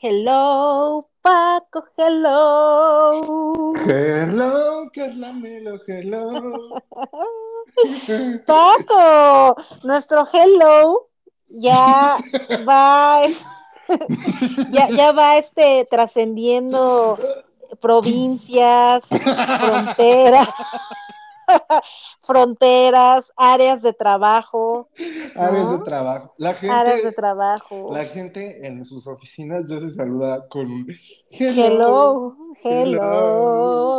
Hello, Paco, hello. Hello, Carlamelo, hello. Paco, nuestro hello ya va, ya, ya va este trascendiendo provincias, fronteras, fronteras, áreas de trabajo. Áreas de trabajo. La Áreas de gente, trabajo. la gente en sus oficinas ya se saluda con Hello, hello.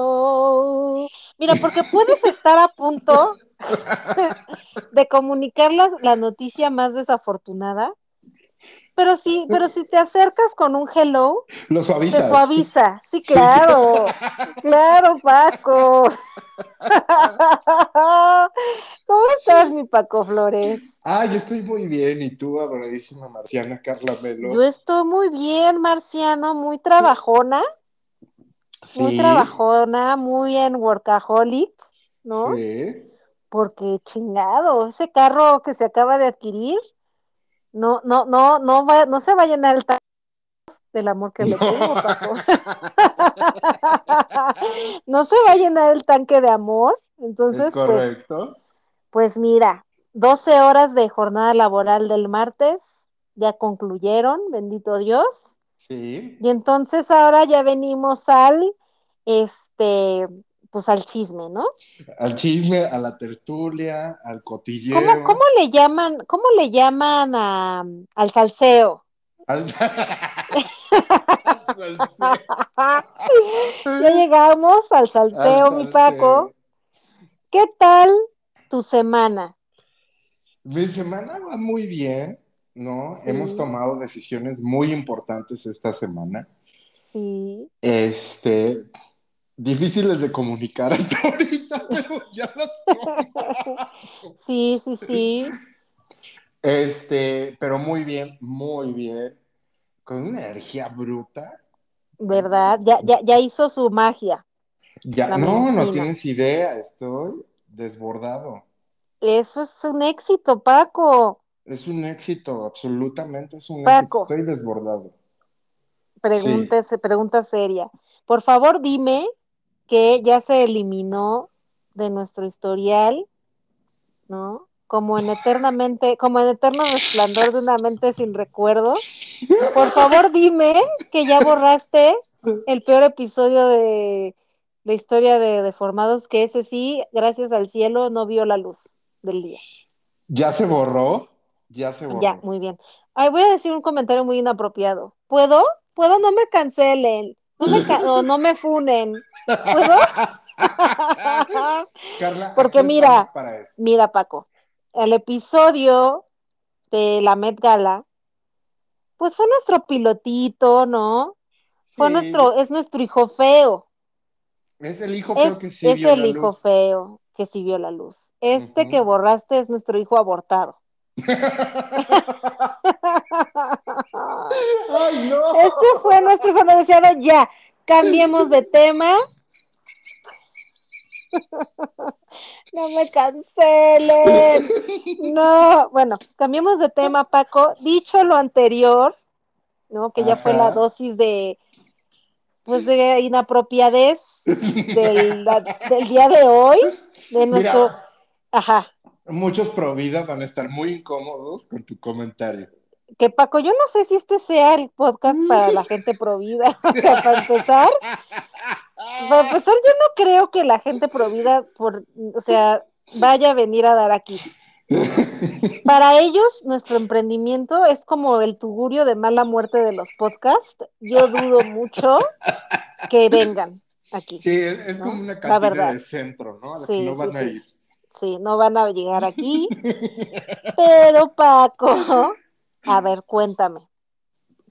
Mira, porque puedes estar a punto de comunicar la, la noticia más desafortunada, pero sí, pero si te acercas con un hello, Lo te suavizas. suaviza. Sí, Sí. claro, claro, Paco. ¿Cómo estás, mi Paco Flores? Ah, yo estoy muy bien. ¿Y tú, adoradísima marciana Carla Melo? Yo estoy muy bien, Marciano, muy trabajona, muy trabajona, muy en workaholic, ¿no? Sí. Porque chingado, ese carro que se acaba de adquirir, no, no, no, no va, no se va a llenar el tanque del amor que le tengo, Paco. no se va a llenar el tanque de amor. Es Entonces, pues, correcto. pues mira, 12 horas de jornada laboral del martes ya concluyeron, bendito Dios. Sí. Y entonces ahora ya venimos al, este, pues al chisme, ¿no? Al chisme, a la tertulia, al cotilleo. ¿Cómo, cómo le llaman, cómo le llaman a, al salseo? Al... al salseo. ya llegamos al salseo, Al mi. Paco. ¿Qué tal tu semana? Mi semana va muy bien, ¿no? Sí. Hemos tomado decisiones muy importantes esta semana. Sí. Este, difíciles de comunicar hasta ahorita, pero ya las. Sí, sí, sí. Este, pero muy bien, muy bien. Con una energía bruta. ¿Verdad? Ya, ya, ya hizo su magia. Ya, La no, no tienes idea, estoy desbordado. Eso es un éxito, Paco. Es un éxito, absolutamente es un Paco. éxito. Estoy desbordado. Pregunta, pregunta seria. Por favor, dime que ya se eliminó de nuestro historial, ¿no? Como en eternamente, como en eterno resplandor de una mente sin recuerdo. Por favor, dime que ya borraste el peor episodio de la historia de Deformados, que ese sí, gracias al cielo, no vio la luz del día. ¿Ya se borró? Ya se borró. Ya, muy bien. Ay, voy a decir un comentario muy inapropiado. ¿Puedo? ¿Puedo? No me cancelen. No me, ca o no me funen. ¿Puedo? Carla, Porque mira, estamos para eso. mira, Paco, el episodio de la Met Gala, pues fue nuestro pilotito, ¿no? Fue nuestro, es nuestro hijo feo. Es el hijo feo Es, que sí es vio el la hijo luz. feo que sí vio la luz. Este que borraste es nuestro hijo abortado. ¡Ay, no! Este fue nuestro no deseado. Ya, cambiemos de tema. No me cancelen. No, bueno, cambiemos de tema, Paco. Dicho lo anterior, ¿no? Que ya fue la dosis de, pues, de inapropiadez del, día de hoy, de nuestro, Mira, ajá, muchos pro vida van a estar muy incómodos con tu comentario. que Paco, yo no sé si este sea el podcast para la gente provida, o sea, para empezar, para empezar, yo no creo que la gente provida, por, o sea, vaya a venir a dar aquí. Para ellos, nuestro emprendimiento es como el tugurio de mala muerte de los podcasts. Yo dudo mucho que vengan aquí. Sí, es, como una verdad. de centro, ¿no? A la Sí, que no sí, van a ir. Sí, no van a llegar aquí. Pero Paco, a ver, cuéntame.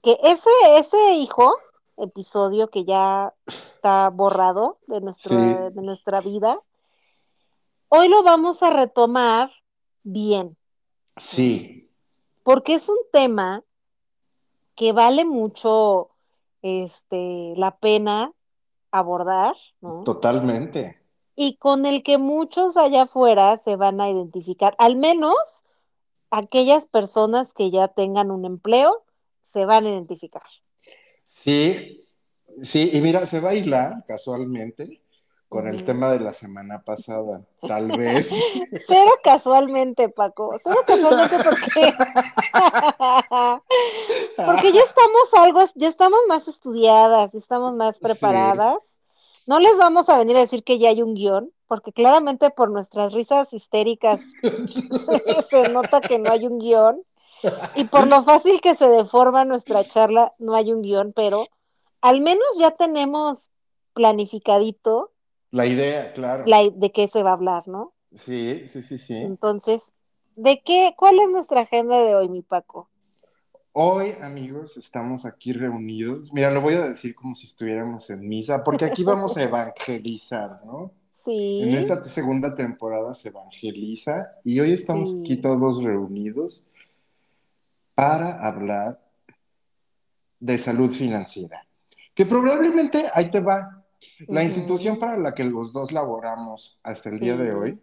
Que ese, ese hijo, episodio que ya está borrado de nuestra, Sí. de nuestra vida, hoy lo vamos a retomar bien, Sí, porque es un tema que vale mucho este, la pena abordar, ¿no? totalmente. Y con el que muchos allá afuera se van a identificar, al menos aquellas personas que ya tengan un empleo se van a identificar. Sí, sí, y mira, se va a hilar casualmente con el tema de la semana pasada, tal vez. Cero casualmente, Paco, cero casualmente porque porque ya estamos algo, ya estamos más estudiadas, estamos más preparadas. No les vamos a venir a decir que ya hay un guion, porque claramente por nuestras risas histéricas se nota que no hay un guion. Y por lo fácil que se deforma nuestra charla, no hay un guion, pero al menos ya tenemos planificadito. La idea, claro. de qué se va a hablar, ¿no? Sí, sí, sí, sí. Entonces, ¿de qué? ¿Cuál es nuestra agenda de hoy, mi Paco? Hoy, amigos, estamos aquí reunidos. Mira, lo voy a decir como si estuviéramos en misa, porque aquí vamos a evangelizar, ¿no? Sí. En esta segunda temporada se evangeliza y hoy estamos aquí todos reunidos para hablar de salud financiera. Que probablemente ahí te va. La institución para la que los dos laboramos hasta el día de hoy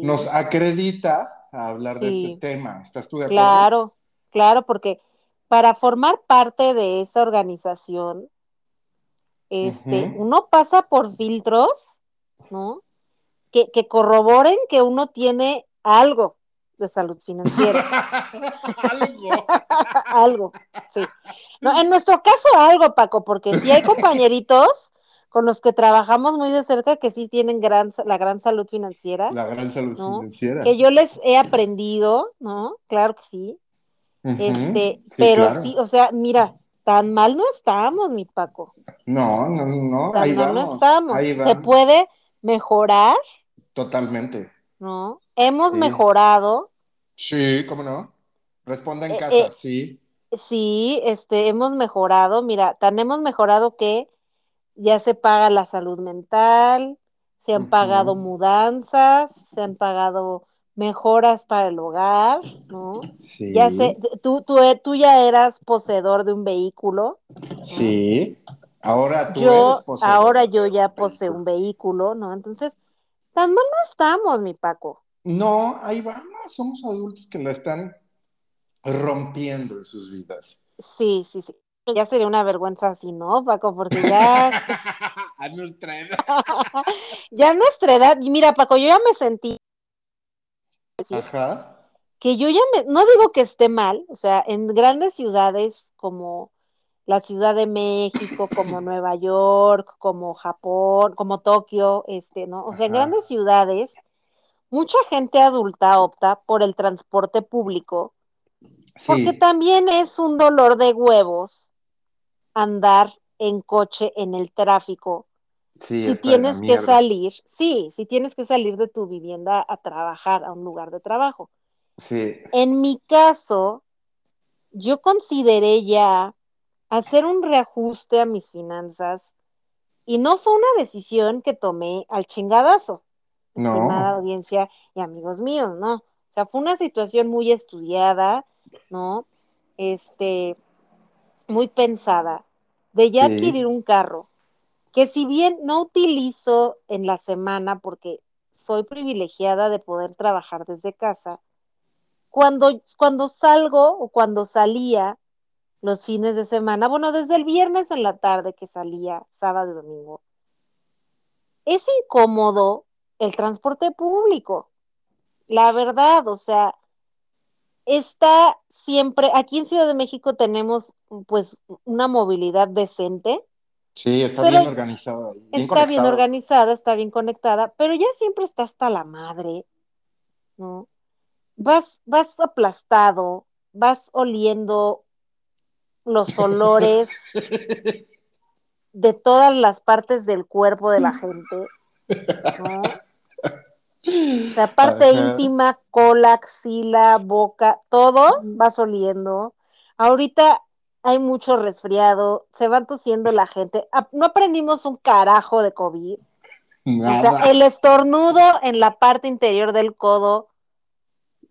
nos acredita a hablar de este tema. ¿Estás tú de acuerdo? Claro, claro, porque para formar parte de esa organización, este, uno pasa por filtros, ¿no? Que, que, corroboren que uno tiene algo de salud financiera. algo. algo, sí. No, en nuestro caso algo, Paco, porque si hay compañeritos con los que trabajamos muy de cerca que sí tienen gran, la gran salud financiera. La gran salud financiera. Que yo les he aprendido, ¿no? Claro que sí este, pero sí, o sea, mira, tan mal no estamos, mi Paco. No, no, no, ahí mal no estamos. Se puede mejorar. Totalmente. ¿No? Hemos mejorado. Sí, ¿cómo no? Responda en eh, casa, eh, sí. Sí, este, hemos mejorado, mira, tan hemos mejorado que ya se paga la salud mental, se han pagado mudanzas, se han pagado mejoras para el hogar, ¿no? Sí. Ya sé, tú, tú, eh, tú ya eras poseedor de un vehículo. Sí. Ahora tú yo, eres poseedor. Ahora yo ya poseo un vehículo, ¿no? Entonces, tan mal no estamos, mi Paco. No, ahí vamos, somos adultos que la están rompiendo en sus vidas. Sí, sí, sí. Ya sería una vergüenza así, ¿no, Paco? Porque ya. a nuestra edad. ya a nuestra edad. Mira, Paco, yo ya me sentí Ajá. Que yo ya me, no digo que esté mal, o sea, en grandes ciudades como la Ciudad de México, como Nueva York, como Japón, como Tokio, este, ¿no? O sea, en grandes ciudades, mucha gente adulta opta por el transporte público, porque también es un dolor de huevos andar en coche en el tráfico si tienes que salir, sí, si tienes que salir de tu vivienda a trabajar a un lugar de trabajo. Sí. En mi caso, yo consideré ya hacer un reajuste a mis finanzas y no fue una decisión que tomé al chingadazo. No. Nada audiencia y amigos míos, ¿no? O sea, fue una situación muy estudiada, ¿no? Este, muy pensada, de ya adquirir un carro que si bien no utilizo en la semana porque soy privilegiada de poder trabajar desde casa, cuando, cuando salgo o cuando salía los fines de semana, bueno, desde el viernes en la tarde que salía, sábado y domingo, es incómodo el transporte público. La verdad, o sea, está siempre, aquí en Ciudad de México tenemos pues una movilidad decente, Sí, está bien organizada. está bien organizada, está bien conectada, pero ya siempre está hasta la madre, ¿no? Vas, vas aplastado, vas oliendo los olores de todas las partes del cuerpo de la gente, ¿no? O sea, parte íntima, cola, axila, boca, todo vas oliendo. Ahorita hay mucho resfriado, se va tosiendo la gente. No aprendimos un carajo de COVID. O sea, el estornudo en la parte interior del codo,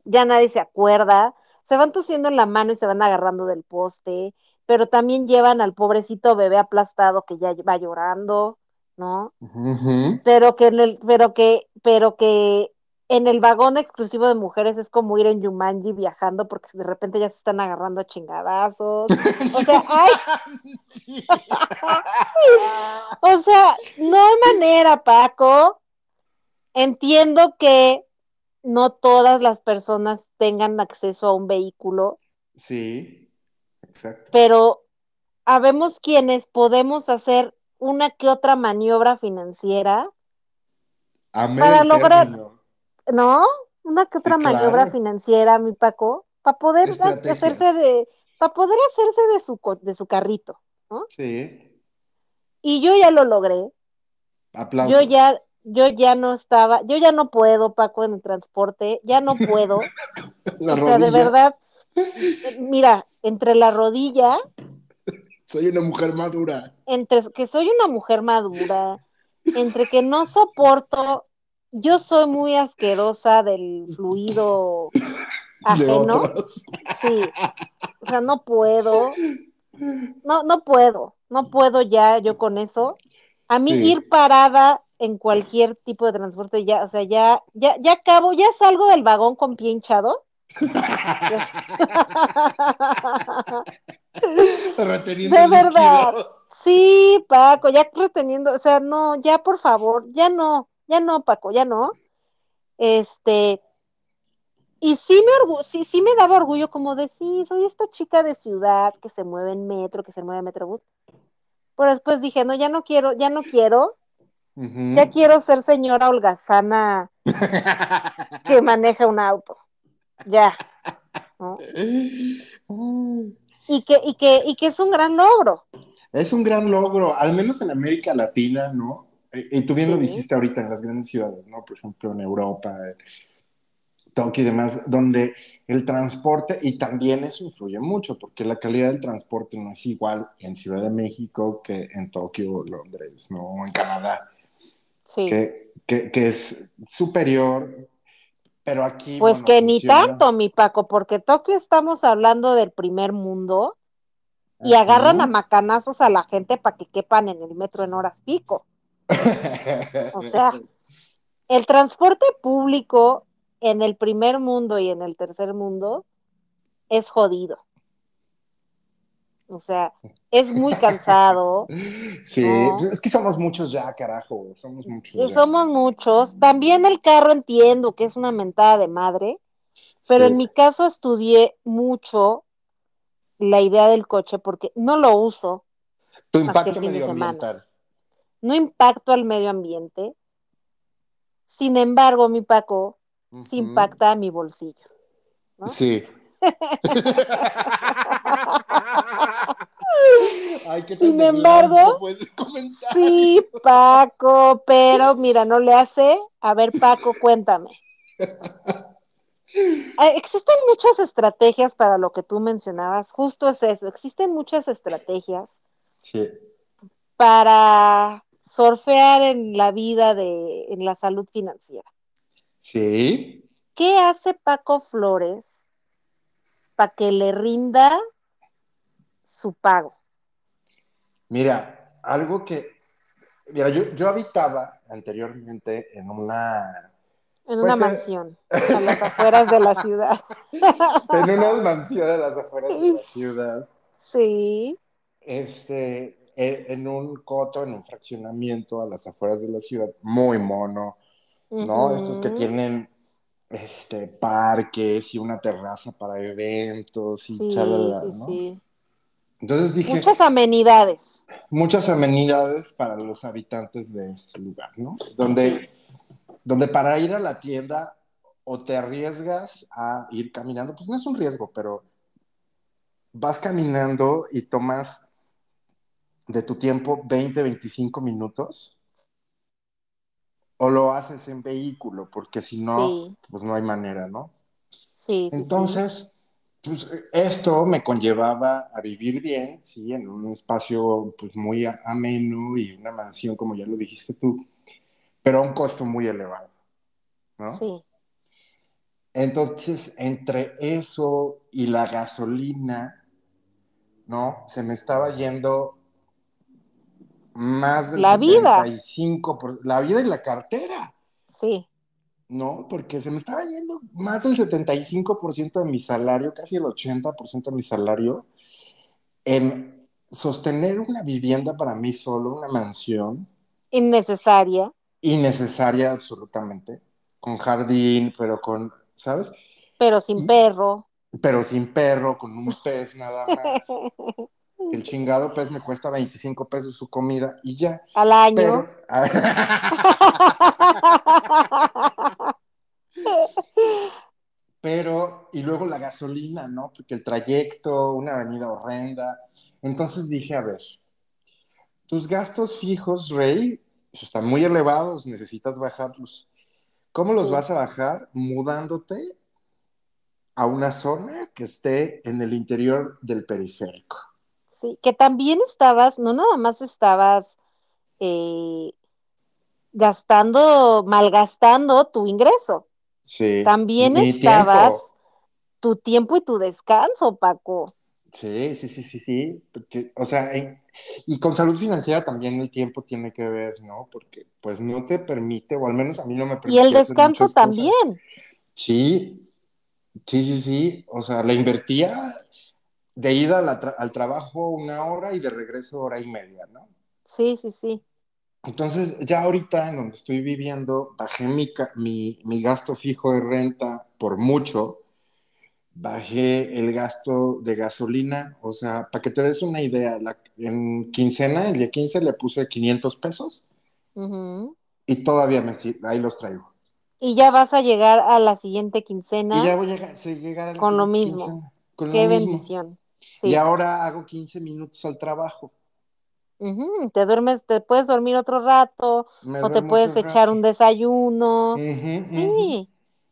ya nadie se acuerda. Se van tosiendo en la mano y se van agarrando del poste, pero también llevan al pobrecito bebé aplastado que ya va llorando, ¿no? Pero que, pero que, pero que en el vagón exclusivo de mujeres es como ir en Yumanji viajando porque de repente ya se están agarrando a chingadazos. O sea, hay... o sea, no hay manera, Paco. Entiendo que no todas las personas tengan acceso a un vehículo. Sí, exacto. Pero habemos quienes podemos hacer una que otra maniobra financiera para lograr, ¿no? Una que otra maniobra financiera, mi Paco, para poder hacerse de, para poder hacerse de su de su carrito, ¿no? Sí. Y yo ya lo logré. Aplausos. Yo ya, yo ya no estaba, yo ya no puedo, Paco, en el transporte, ya no puedo. la o sea, de verdad, mira, entre la rodilla. Soy una mujer madura. Entre que soy una mujer madura, entre que no soporto, yo soy muy asquerosa del fluido ajeno. Sí, o sea, no puedo, no, no puedo, no puedo ya yo con eso. A mí ir parada en cualquier tipo de transporte ya, o sea, ya, ya, ya acabo, ya salgo del vagón con pie hinchado. reteniendo de verdad. Sí, Paco, ya reteniendo, o sea, no, ya por favor, ya no, ya no, Paco, ya no. Este, y sí me, sí, sí me daba orgullo como de, sí, soy esta chica de ciudad que se mueve en metro, que se mueve en metrobús. Pero después dije, no, ya no quiero, ya no quiero. Ya quiero ser señora holgazana que maneja un auto. Ya. Y que, y, que, y que es un gran logro. Es un gran logro, al menos en América Latina, ¿no? Y, tú bien lo dijiste ahorita en las grandes ciudades, ¿no? Por ejemplo, en Europa, Tokio y demás, donde el transporte, y también eso influye mucho, porque la calidad del transporte no es igual en Ciudad de México que en Tokio, Londres, ¿no? En Canadá. Sí. Que, que, que es superior pero aquí. Pues que ni tanto, mi Paco, porque Tokio estamos hablando del primer mundo y agarran a macanazos a la gente para que quepan en el metro en horas pico. O sea, el transporte público en el primer mundo y en el tercer mundo es jodido. O sea, es muy cansado. Sí, pues es que somos muchos ya, carajo. Somos muchos. Somos muchos. También el carro entiendo que es una mentada de madre, pero en mi caso estudié mucho la idea del coche porque no lo uso. Tu impacto medioambiental. No impacto al medio ambiente. Sin embargo, mi Paco, sí impacta a mi bolsillo. Sí. Ay, qué Sin embargo, sí, Paco, pero mira, no le hace. A ver, Paco, cuéntame. Existen muchas estrategias para lo que tú mencionabas, justo es eso, existen muchas estrategias sí. para surfear en la vida de, en la salud financiera. Sí. ¿Qué hace Paco Flores para que le rinda su pago? Mira, algo que, mira, yo, habitaba anteriormente en una... En una pues, eh, mansión, a las afueras de la ciudad. en una mansión a las afueras de la ciudad. Sí. Este, en un coto, en un fraccionamiento a las afueras de la ciudad, muy mono, ¿no? Estos que tienen este, parques y una terraza para eventos y sí, ¿no? Sí. Entonces dije... Muchas amenidades. Muchas amenidades para los habitantes de este lugar, ¿no? Donde, donde para ir a la tienda o te arriesgas a ir caminando, pues no es un riesgo, pero vas caminando y tomas de tu tiempo 20, 25 minutos o lo haces en vehículo, porque si no, pues no hay manera, ¿no? Sí. Entonces, pues esto me conllevaba a vivir bien, sí, en un espacio pues muy ameno y una mansión, como ya lo dijiste tú, pero a un costo muy elevado, ¿no? Sí. Entonces, entre eso y la gasolina, ¿no? Se me estaba yendo más del la vida. por la vida y la cartera. Sí. No, porque se me estaba yendo más del 75% de mi salario, casi el 80% de mi salario, en sostener una vivienda para mí solo, una mansión. Innecesaria. Innecesaria absolutamente, con jardín, pero con, ¿sabes? Pero sin perro. Pero sin perro, con un pez nada más. el chingado pez me cuesta 25 pesos su comida y ya. Al año. Pero, y luego la gasolina, ¿no? Porque el trayecto, una avenida horrenda. Entonces dije, a ver, tus gastos fijos, Rey, están muy elevados, necesitas bajarlos. ¿Cómo los vas a bajar? Mudándote a una zona que esté en el interior del periférico. Sí, que también estabas, no nada más estabas eh, gastando, malgastando tu ingreso. Sí. También estabas tu tiempo y tu descanso, Paco. Sí, sí, sí, sí, sí. Porque, o sea, y con salud financiera también el tiempo tiene que ver, ¿no? Porque pues no te permite, o al menos a mí no me permite. Y el descanso también. Sí, sí, sí, sí. O sea, la invertía de ida al trabajo una hora y de regreso hora y media, ¿no? Sí, sí, sí. Entonces, ya ahorita en donde estoy viviendo, bajé mi, mi, mi, gasto fijo de renta por mucho, bajé el gasto de gasolina, o sea, para que te des una idea, la, en quincena, el día 15 le puse 500 pesos y todavía me ahí los traigo. Y ya vas a llegar a la siguiente quincena. Y ya voy a llegar, a la con lo mismo. Qué bendición. Y ahora hago 15 minutos al trabajo. Te duermes, te puedes dormir otro rato, o te puedes echar un desayuno. sí.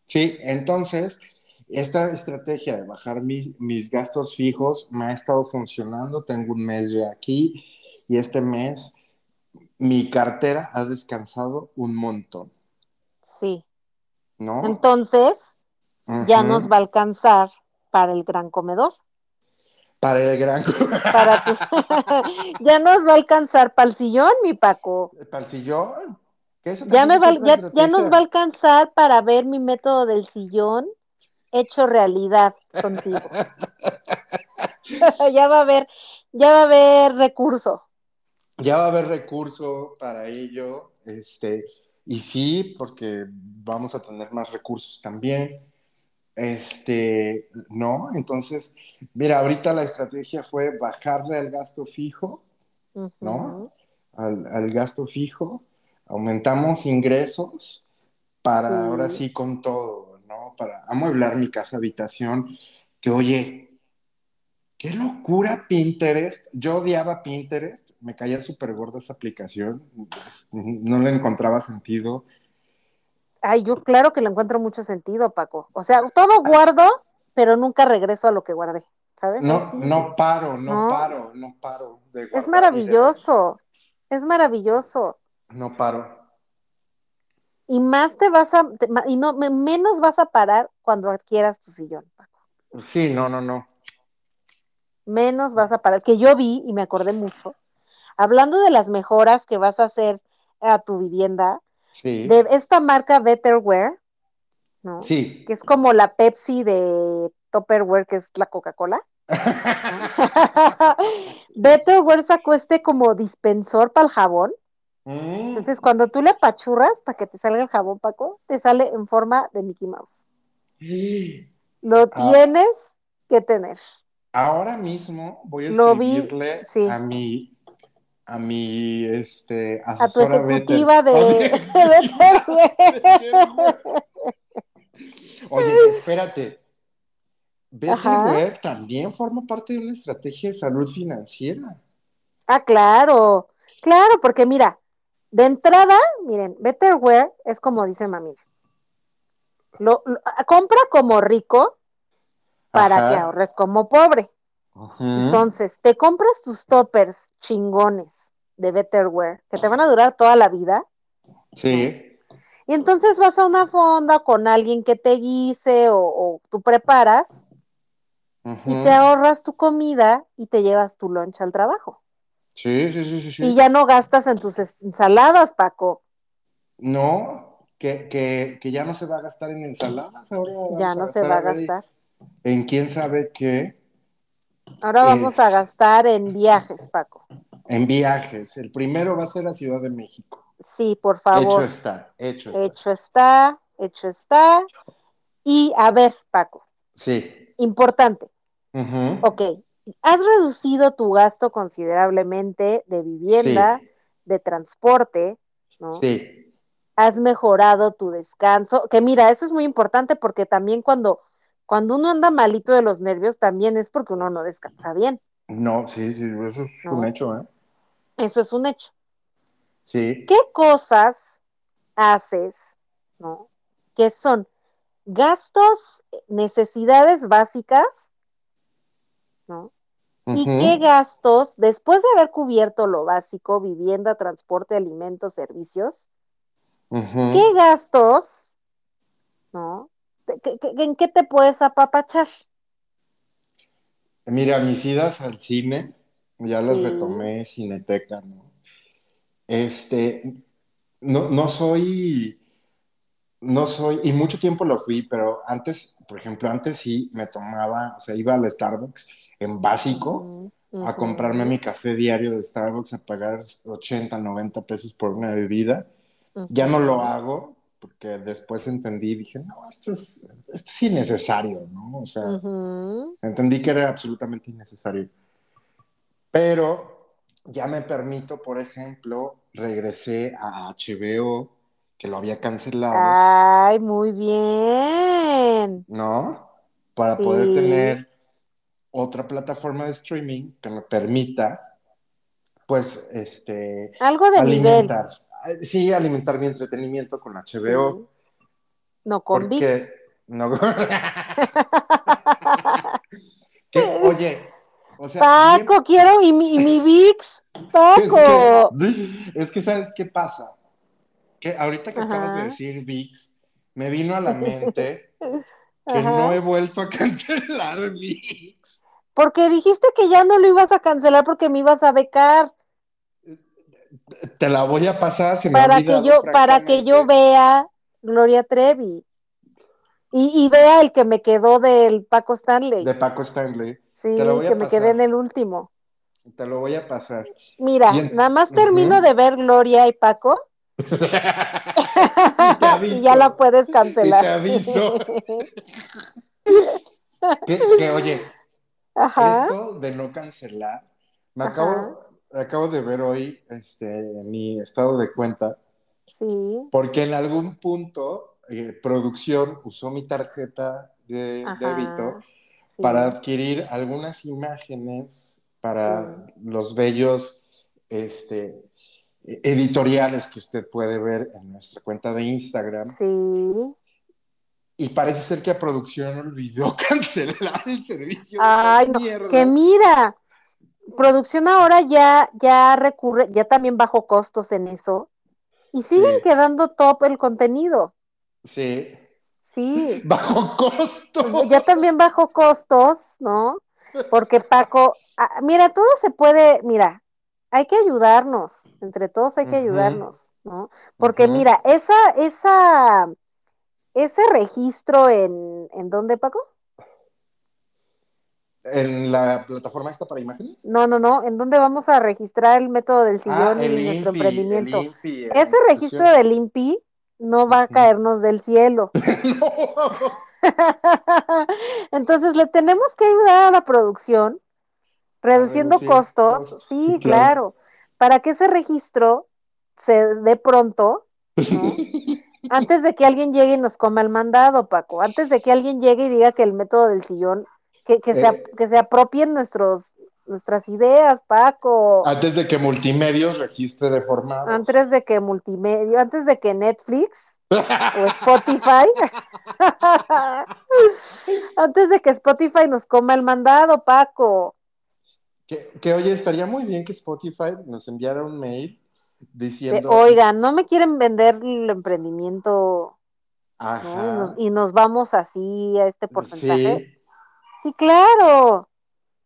Sí, entonces, esta estrategia de bajar mis gastos fijos me ha estado funcionando. Tengo un mes ya aquí y este mes mi cartera ha descansado un montón. Sí. ¿No? Entonces, ya nos va a alcanzar para el gran comedor. Para el gran. Para ya nos va a alcanzar para el sillón, mi Paco. ¿Para el sillón? ya, me va, ya, nos va a alcanzar para ver mi método del sillón hecho realidad contigo. ya va a haber, ya va a haber recurso. Ya va a haber recurso para ello. Este, y sí, porque vamos a tener más recursos también. Este, no, entonces, mira, ahorita la estrategia fue bajarle al gasto fijo, ¿no? Al, gasto fijo, aumentamos ingresos para ahora sí con todo, ¿no? Para amueblar mi casa habitación, que oye, qué locura Pinterest. Yo odiaba Pinterest, me caía súper gorda esa aplicación, no le encontraba sentido Ay, yo claro que le encuentro mucho sentido, Paco. O sea, todo guardo, pero nunca regreso a lo que guardé, ¿sabes? No, no paro, no, paro, no paro. De es maravilloso, es maravilloso. No paro. Y más te vas a, y no, menos vas a parar cuando adquieras tu sillón, Paco. Sí, no, no, no. Menos vas a parar, que yo vi y me acordé mucho. Hablando de las mejoras que vas a hacer a tu vivienda, de esta marca Betterware, ¿no? Sí. Que es como la Pepsi de Tupperware, que es la Coca-Cola. Betterware sacó este como dispensor para el jabón. Mm. Entonces, cuando tú le apachurras para que te salga el jabón, Paco, te sale en forma de Mickey Mouse. Lo ah. tienes que tener. Ahora mismo voy a escribirle a mi a mi este, asesora a tu ejecutiva de, Oye, espérate. Betterware también forma parte de una estrategia de salud financiera. Ah, claro, claro, porque mira, de entrada, miren, Betterware es como dice mami. Lo, compra como rico para que ahorres como pobre. Entonces, te compras tus toppers chingones de Betterware que te van a durar toda la vida. Sí. Y entonces vas a una fonda con alguien que te guise o, tú preparas y te ahorras tu comida y te llevas tu lunch al trabajo. Sí, sí, sí, sí. Y ya no gastas en tus ensaladas, Paco. No, que, ya no se va a gastar en ensaladas, ahora ya no se va a gastar. En quién sabe qué. Ahora vamos a gastar en viajes, Paco. En viajes. El primero va a ser la Ciudad de México. Sí, por favor. Hecho está, hecho está. Hecho está, hecho está. Y a ver, Paco. Sí. Importante. Ok. Has reducido tu gasto considerablemente de vivienda, de transporte, ¿no? Sí has mejorado tu descanso, que mira, eso es muy importante porque también cuando, cuando uno anda malito de los nervios, también es porque uno no descansa bien. No, sí, sí, eso es un hecho, ¿eh? Eso es un hecho. Sí. ¿Qué cosas haces, ¿no? Que son gastos, necesidades básicas, ¿no? ¿Y qué gastos, después de haber cubierto lo básico, vivienda, transporte, alimentos, servicios, ¿Qué gastos, no? ¿En qué te puedes apapachar? Mira, mis idas al cine, ya las retomé, Cineteca, ¿no? Este, no, no soy, no soy, y mucho tiempo lo fui, pero antes, por ejemplo, antes sí me tomaba, o sea, iba al Starbucks en básico a comprarme mi café diario de Starbucks, a pagar 80, 90 pesos por una bebida ya no lo hago porque después entendí y dije, no, esto es, esto es innecesario, ¿no? O sea, entendí que era absolutamente innecesario. Pero ya me permito, por ejemplo, regresé a HBO, que lo había cancelado. Ay, muy bien. ¿No? Para poder tener otra plataforma de streaming que me permita, pues, este... Algo de alimentar sí alimentar mi entretenimiento con HBO. No con porque, No oye, o sea, Paco, quiero y mi, mi VIX. Paco. Es que, ¿sabes qué pasa? Que ahorita que acabas de decir VIX, me vino a la mente que no he vuelto a cancelar VIX. Porque dijiste que ya no lo ibas a cancelar porque me ibas a becar te la voy a pasar si para que yo para que yo vea Gloria Trevi y, vea el que me quedó del Paco Stanley. De Paco Stanley. Sí que me quedé en el último. Te lo voy a pasar. Mira nada más termino de ver Gloria y Paco. Y, ya la puedes cancelar te aviso. Que, oye esto de no cancelar me acabo acabo de ver hoy este, mi estado de cuenta. Sí. Porque en algún punto eh, producción usó mi tarjeta de débito para adquirir algunas imágenes para los bellos este, editoriales que usted puede ver en nuestra cuenta de Instagram. Sí. Y parece ser que a producción olvidó cancelar el servicio. Ay, no, que mira, producción ahora ya, ya recurre, ya también bajo costos en eso, y siguen quedando top el contenido. Sí. Sí. Bajo costos. Ya también bajo costos, ¿no? Porque Paco, ah, mira, todo se puede, mira, hay que ayudarnos, entre todos hay que ayudarnos, ¿no? Porque mira, esa, esa, ese registro en, ¿en dónde, Paco? ¿En la plataforma esta para imágenes? No, no, no. ¿En dónde vamos a registrar el método del ah, sillón y nuestro emprendimiento? Ese registro del INPI no va a caernos del cielo. Entonces le tenemos que ayudar a la producción, reduciendo costos. Sí, claro. Para que ese registro se dé pronto, antes de que alguien llegue y nos coma el mandado, Paco. Antes de que alguien llegue y diga que el método del sillón que, se, eh, que se apropien nuestros, nuestras ideas, Paco. Antes de que Multimedios registre de forma Antes de que Multimedia, antes de que Netflix o Spotify, antes de que Spotify nos coma el mandado, Paco. Que, que oye, estaría muy bien que Spotify nos enviara un mail diciendo. Oigan, no me quieren vender el emprendimiento. Y, nos, vamos así a este porcentaje. Sí, claro.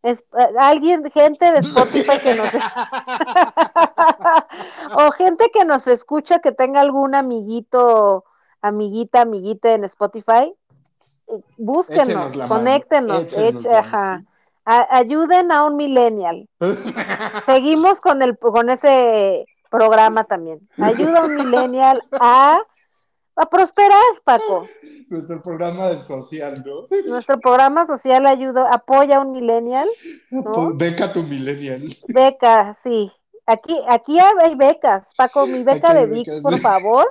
Es, eh, alguien, gente de Spotify que nos o gente que nos escucha que tenga algún amiguito amiguita, amiguita en Spotify, búsquenos, conéctenos, ayuden a un millennial. Seguimos con el con ese programa también. Ayuda a un millennial a, a prosperar, Paco. Nuestro programa social, ¿no? Nuestro programa social ayuda, apoya a un millennial. Beca tu millennial. Beca, sí. Aquí, aquí hay becas. Paco, mi beca de Vic, por favor.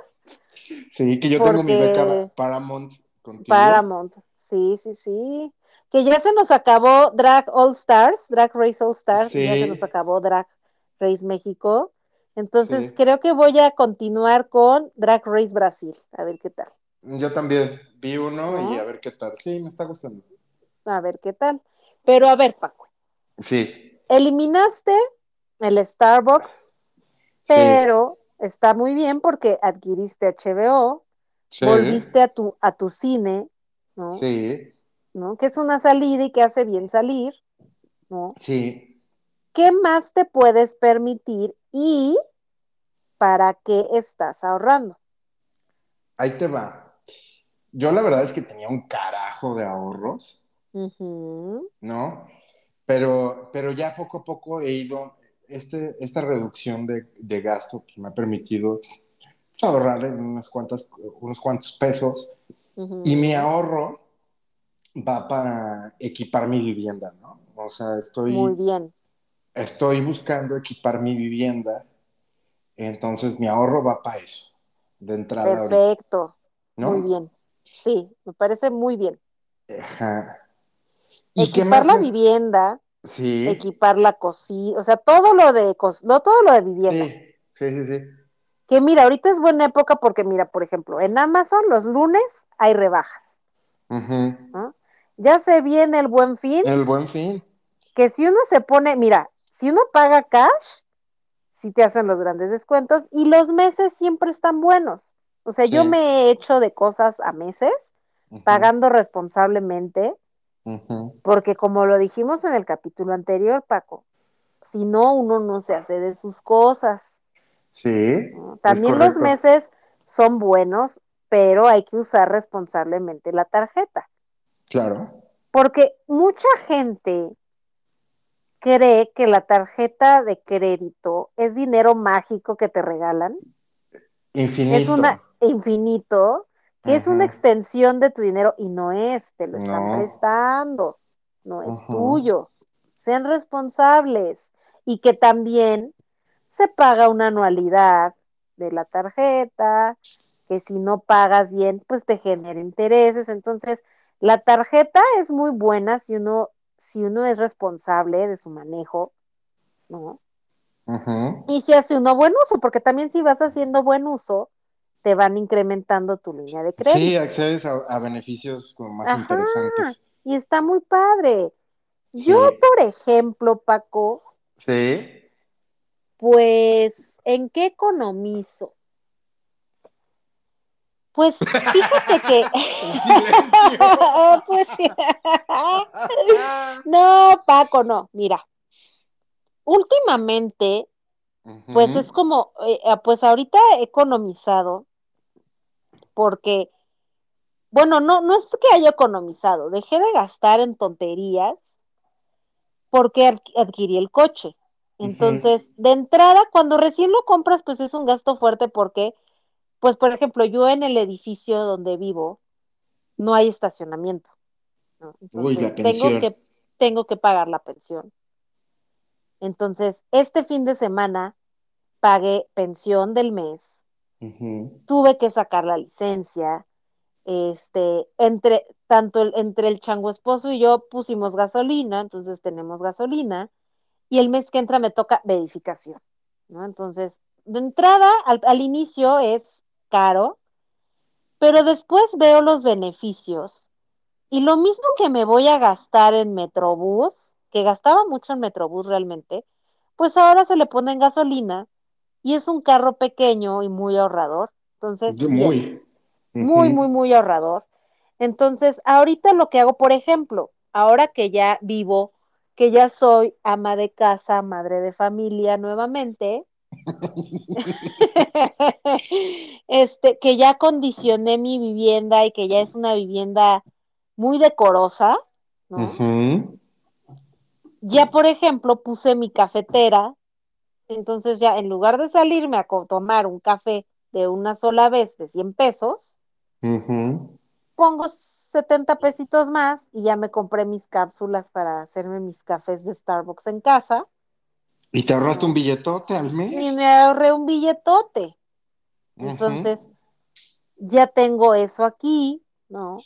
Sí, que yo tengo mi beca Paramount contigo. Paramount, sí, sí, sí. Que ya se nos acabó Drag All Stars, Drag Race All Stars, ya se nos acabó Drag Race México. Entonces creo que voy a continuar con Drag Race Brasil, a ver qué tal. Yo también vi uno y a ver qué tal. Sí, me está gustando. A ver qué tal. Pero a ver, Paco. Sí. Eliminaste el Starbucks, pero está muy bien porque adquiriste HBO, volviste a tu, a tu cine, ¿no? Sí. ¿no? Que es una salida y que hace bien salir, ¿no? Sí. ¿Qué más te puedes permitir y para qué estás ahorrando? Ahí te va. Yo la verdad es que tenía un carajo de ahorros, ¿no? Pero, pero ya poco a poco he ido, este, esta reducción de, gasto que me ha permitido pues, ahorrar unas cuantas, unos cuantos pesos y mi ahorro va para equipar mi vivienda, ¿no? O sea, estoy... Muy bien. Estoy buscando equipar mi vivienda, entonces mi ahorro va para eso, de entrada. Perfecto. Muy bien. Sí, me parece muy bien. Ajá. ¿Y equipar la vivienda, sí. equipar la cocina, o sea, todo lo de no, todo lo de vivienda. Sí, sí, sí, sí. Que mira, ahorita es buena época porque mira, por ejemplo, en Amazon los lunes hay rebajas. Ya se viene el buen fin. El buen fin. Que si uno se pone, mira, si uno paga cash, sí te hacen los grandes descuentos y los meses siempre están buenos. O sea, yo me he hecho de cosas a meses, pagando responsablemente, porque como lo dijimos en el capítulo anterior, Paco, si no, uno no se hace de sus cosas. Sí. También los meses son buenos, pero hay que usar responsablemente la tarjeta. Claro. Porque mucha gente cree que la tarjeta de crédito es dinero mágico que te regalan. Infinito. Es una infinito, que es una extensión de tu dinero y no es, te lo están prestando, no es tuyo. Sean responsables y que también se paga una anualidad de la tarjeta, que si no pagas bien, pues te genera intereses. Entonces, la tarjeta es muy buena si uno si uno es responsable de su manejo, ¿no? Y si hace uno buen uso, porque también si vas haciendo buen uso, te van incrementando tu línea de crédito. Sí, accedes a, beneficios como más interesantes. Y está muy padre. Yo, por ejemplo, Paco. Sí. Pues, ¿en qué economizo? Pues fíjate que. pues, no, Paco, no. Mira, últimamente, pues es como, eh, ah, pues ahorita he economizado, porque, bueno, no, no es que haya economizado, dejé de gastar en tonterías porque adquirí el coche. Entonces, de entrada, cuando recién lo compras, pues es un gasto fuerte porque pues por ejemplo, yo en el edificio donde vivo no hay estacionamiento. Uy, la tengo que tengo que pagar la pensión. Entonces, este fin de semana pagué pensión del mes. Tuve que sacar la licencia. Este, entre tanto el, entre el chango esposo y yo pusimos gasolina, entonces tenemos gasolina y el mes que entra me toca verificación, ¿no? Entonces, de entrada al inicio es caro, pero después veo los beneficios y lo mismo que me voy a gastar en Metrobús, que gastaba mucho en Metrobús realmente, pues ahora se le pone en gasolina y es un carro pequeño y muy ahorrador. Entonces, muy, muy, muy, muy ahorrador. Entonces, ahorita lo que hago, por ejemplo, ahora que ya vivo, que ya soy ama de casa, madre de familia nuevamente, este, que ya condicioné mi vivienda y que ya es una vivienda muy decorosa, ¿no? Ya, por ejemplo, puse mi cafetera, entonces ya en lugar de salirme a tomar un café de una sola vez de 100 pesos, pongo 70 pesitos más y ya me compré mis cápsulas para hacerme mis cafés de Starbucks en casa. ¿Y te ahorraste un billetote al mes? Y me ahorré un billetote. Entonces, ya tengo eso aquí, ¿no?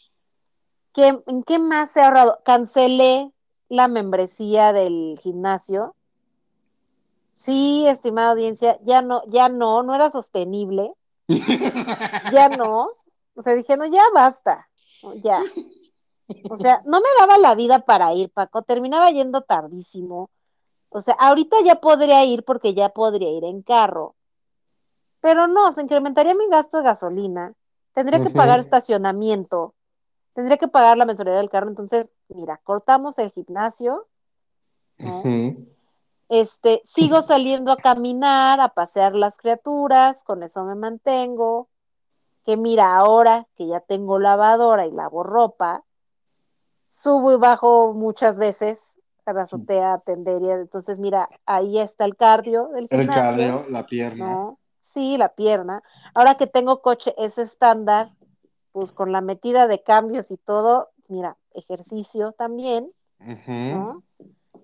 ¿Qué, ¿En qué más he ahorrado? Cancelé la membresía del gimnasio. Sí, estimada audiencia, ya no, ya no, no era sostenible. ya no. O sea, dije, no, ya basta. ya. O sea, no me daba la vida para ir, Paco. Terminaba yendo tardísimo. O sea, ahorita ya podría ir porque ya podría ir en carro. Pero no, se incrementaría mi gasto de gasolina. Tendría que pagar estacionamiento. Tendría que pagar la mensualidad del carro. Entonces, mira, cortamos el gimnasio. Este, sigo saliendo a caminar, a pasear las criaturas, con eso me mantengo. Que mira, ahora que ya tengo lavadora y lavo ropa, subo y bajo muchas veces a la azotea, atender. entonces, mira, ahí está el cardio del El cardio, la pierna. Sí, la pierna. Ahora que tengo coche es estándar, pues con la metida de cambios y todo, mira, ejercicio también, ¿no?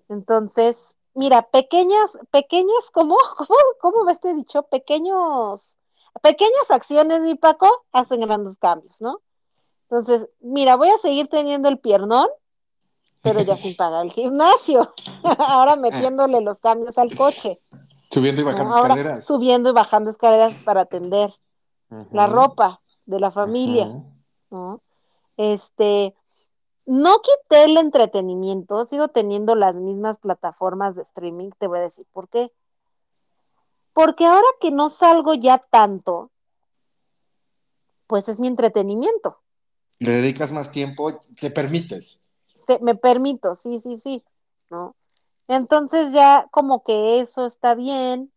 Entonces, mira, pequeñas, pequeñas, ¿cómo, cómo, cómo me este dicho? Pequeños, pequeñas acciones, mi Paco, hacen grandes cambios, ¿no? Entonces, mira, voy a seguir teniendo el piernón, pero ya sin pagar el gimnasio. Ahora metiéndole los cambios al coche. Subiendo y bajando escaleras. Subiendo y bajando escaleras para atender la ropa de la familia. ¿no? Este, no quité el entretenimiento, sigo teniendo las mismas plataformas de streaming, te voy a decir por qué. Porque ahora que no salgo ya tanto, pues es mi entretenimiento. Le dedicas más tiempo, te permites. Me permito, sí, sí, sí, ¿no? Entonces ya como que eso está bien.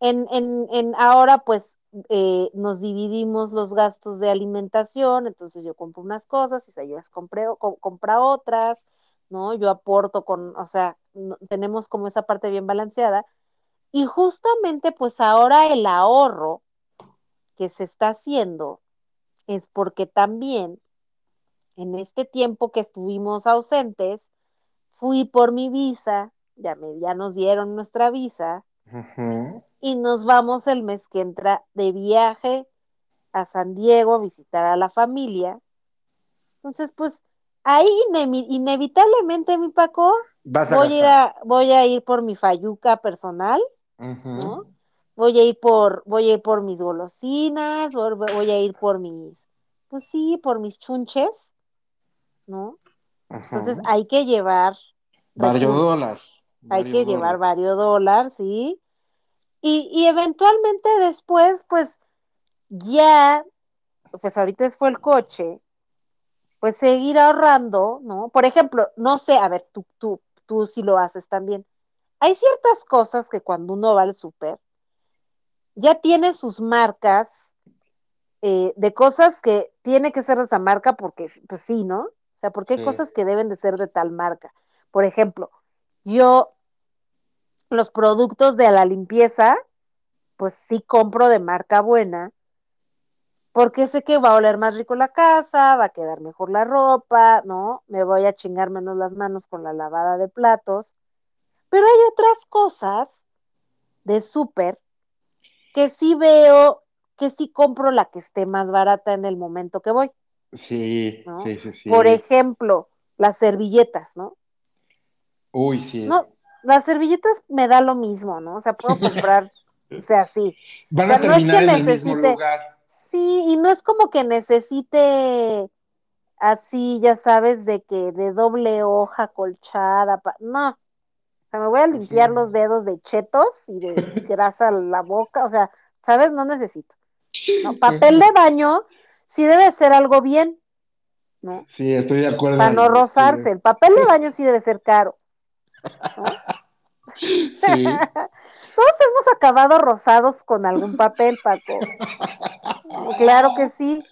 En, en, en ahora pues eh, nos dividimos los gastos de alimentación, entonces yo compro unas cosas y ellas compré, compra otras, ¿no? Yo aporto con, o sea, tenemos como esa parte bien balanceada. Y justamente pues ahora el ahorro que se está haciendo es porque también en este tiempo que estuvimos ausentes, fui por mi visa, ya, me, ya nos dieron nuestra visa, y nos vamos el mes que entra de viaje a San Diego a visitar a la familia. Entonces, pues ahí inevitablemente, mi Paco, voy, a ir voy a ir por mi fayuca personal, ¿no? Voy a ir por, voy a ir por mis golosinas, voy a ir por mis, pues sí, por mis chunches, ¿no? Entonces hay que llevar varios dólares. Hay que llevar varios dólares, ¿sí? Y, y eventualmente después, pues ya, pues ahorita fue el coche, pues seguir ahorrando, ¿no? Por ejemplo, no sé, a ver, tú, tú, tú sí lo haces también. Hay ciertas cosas que cuando uno va al súper, ya tiene sus marcas eh, de cosas que tiene que ser de esa marca porque, pues sí, ¿no? O sea, porque hay cosas que deben de ser de tal marca. Por ejemplo, yo los productos de la limpieza, pues sí compro de marca buena, porque sé que va a oler más rico la casa, va a quedar mejor la ropa, ¿no? Me voy a chingar menos las manos con la lavada de platos. Pero hay otras cosas de súper que sí veo, que sí compro la que esté más barata en el momento que voy. Sí, sí, sí, sí. Por ejemplo, las servilletas, ¿no? Uy, sí. No, las servilletas me da lo mismo, ¿no? O sea, puedo comprar, o sea, sí. Van a terminar en el mismo lugar. Sí, y no es como que necesite así, ya sabes, de que de doble hoja colchada, no. O sea, me voy a limpiar los dedos de chetos y de grasa la boca, o sea, ¿sabes? No necesito. No, papel de baño sí debe ser algo bien, ¿no? Sí, estoy de acuerdo. Para no rozarse. El papel de baño sí debe ser caro. Sí. Todos hemos acabado rosados con algún papel, Paco. Claro que sí,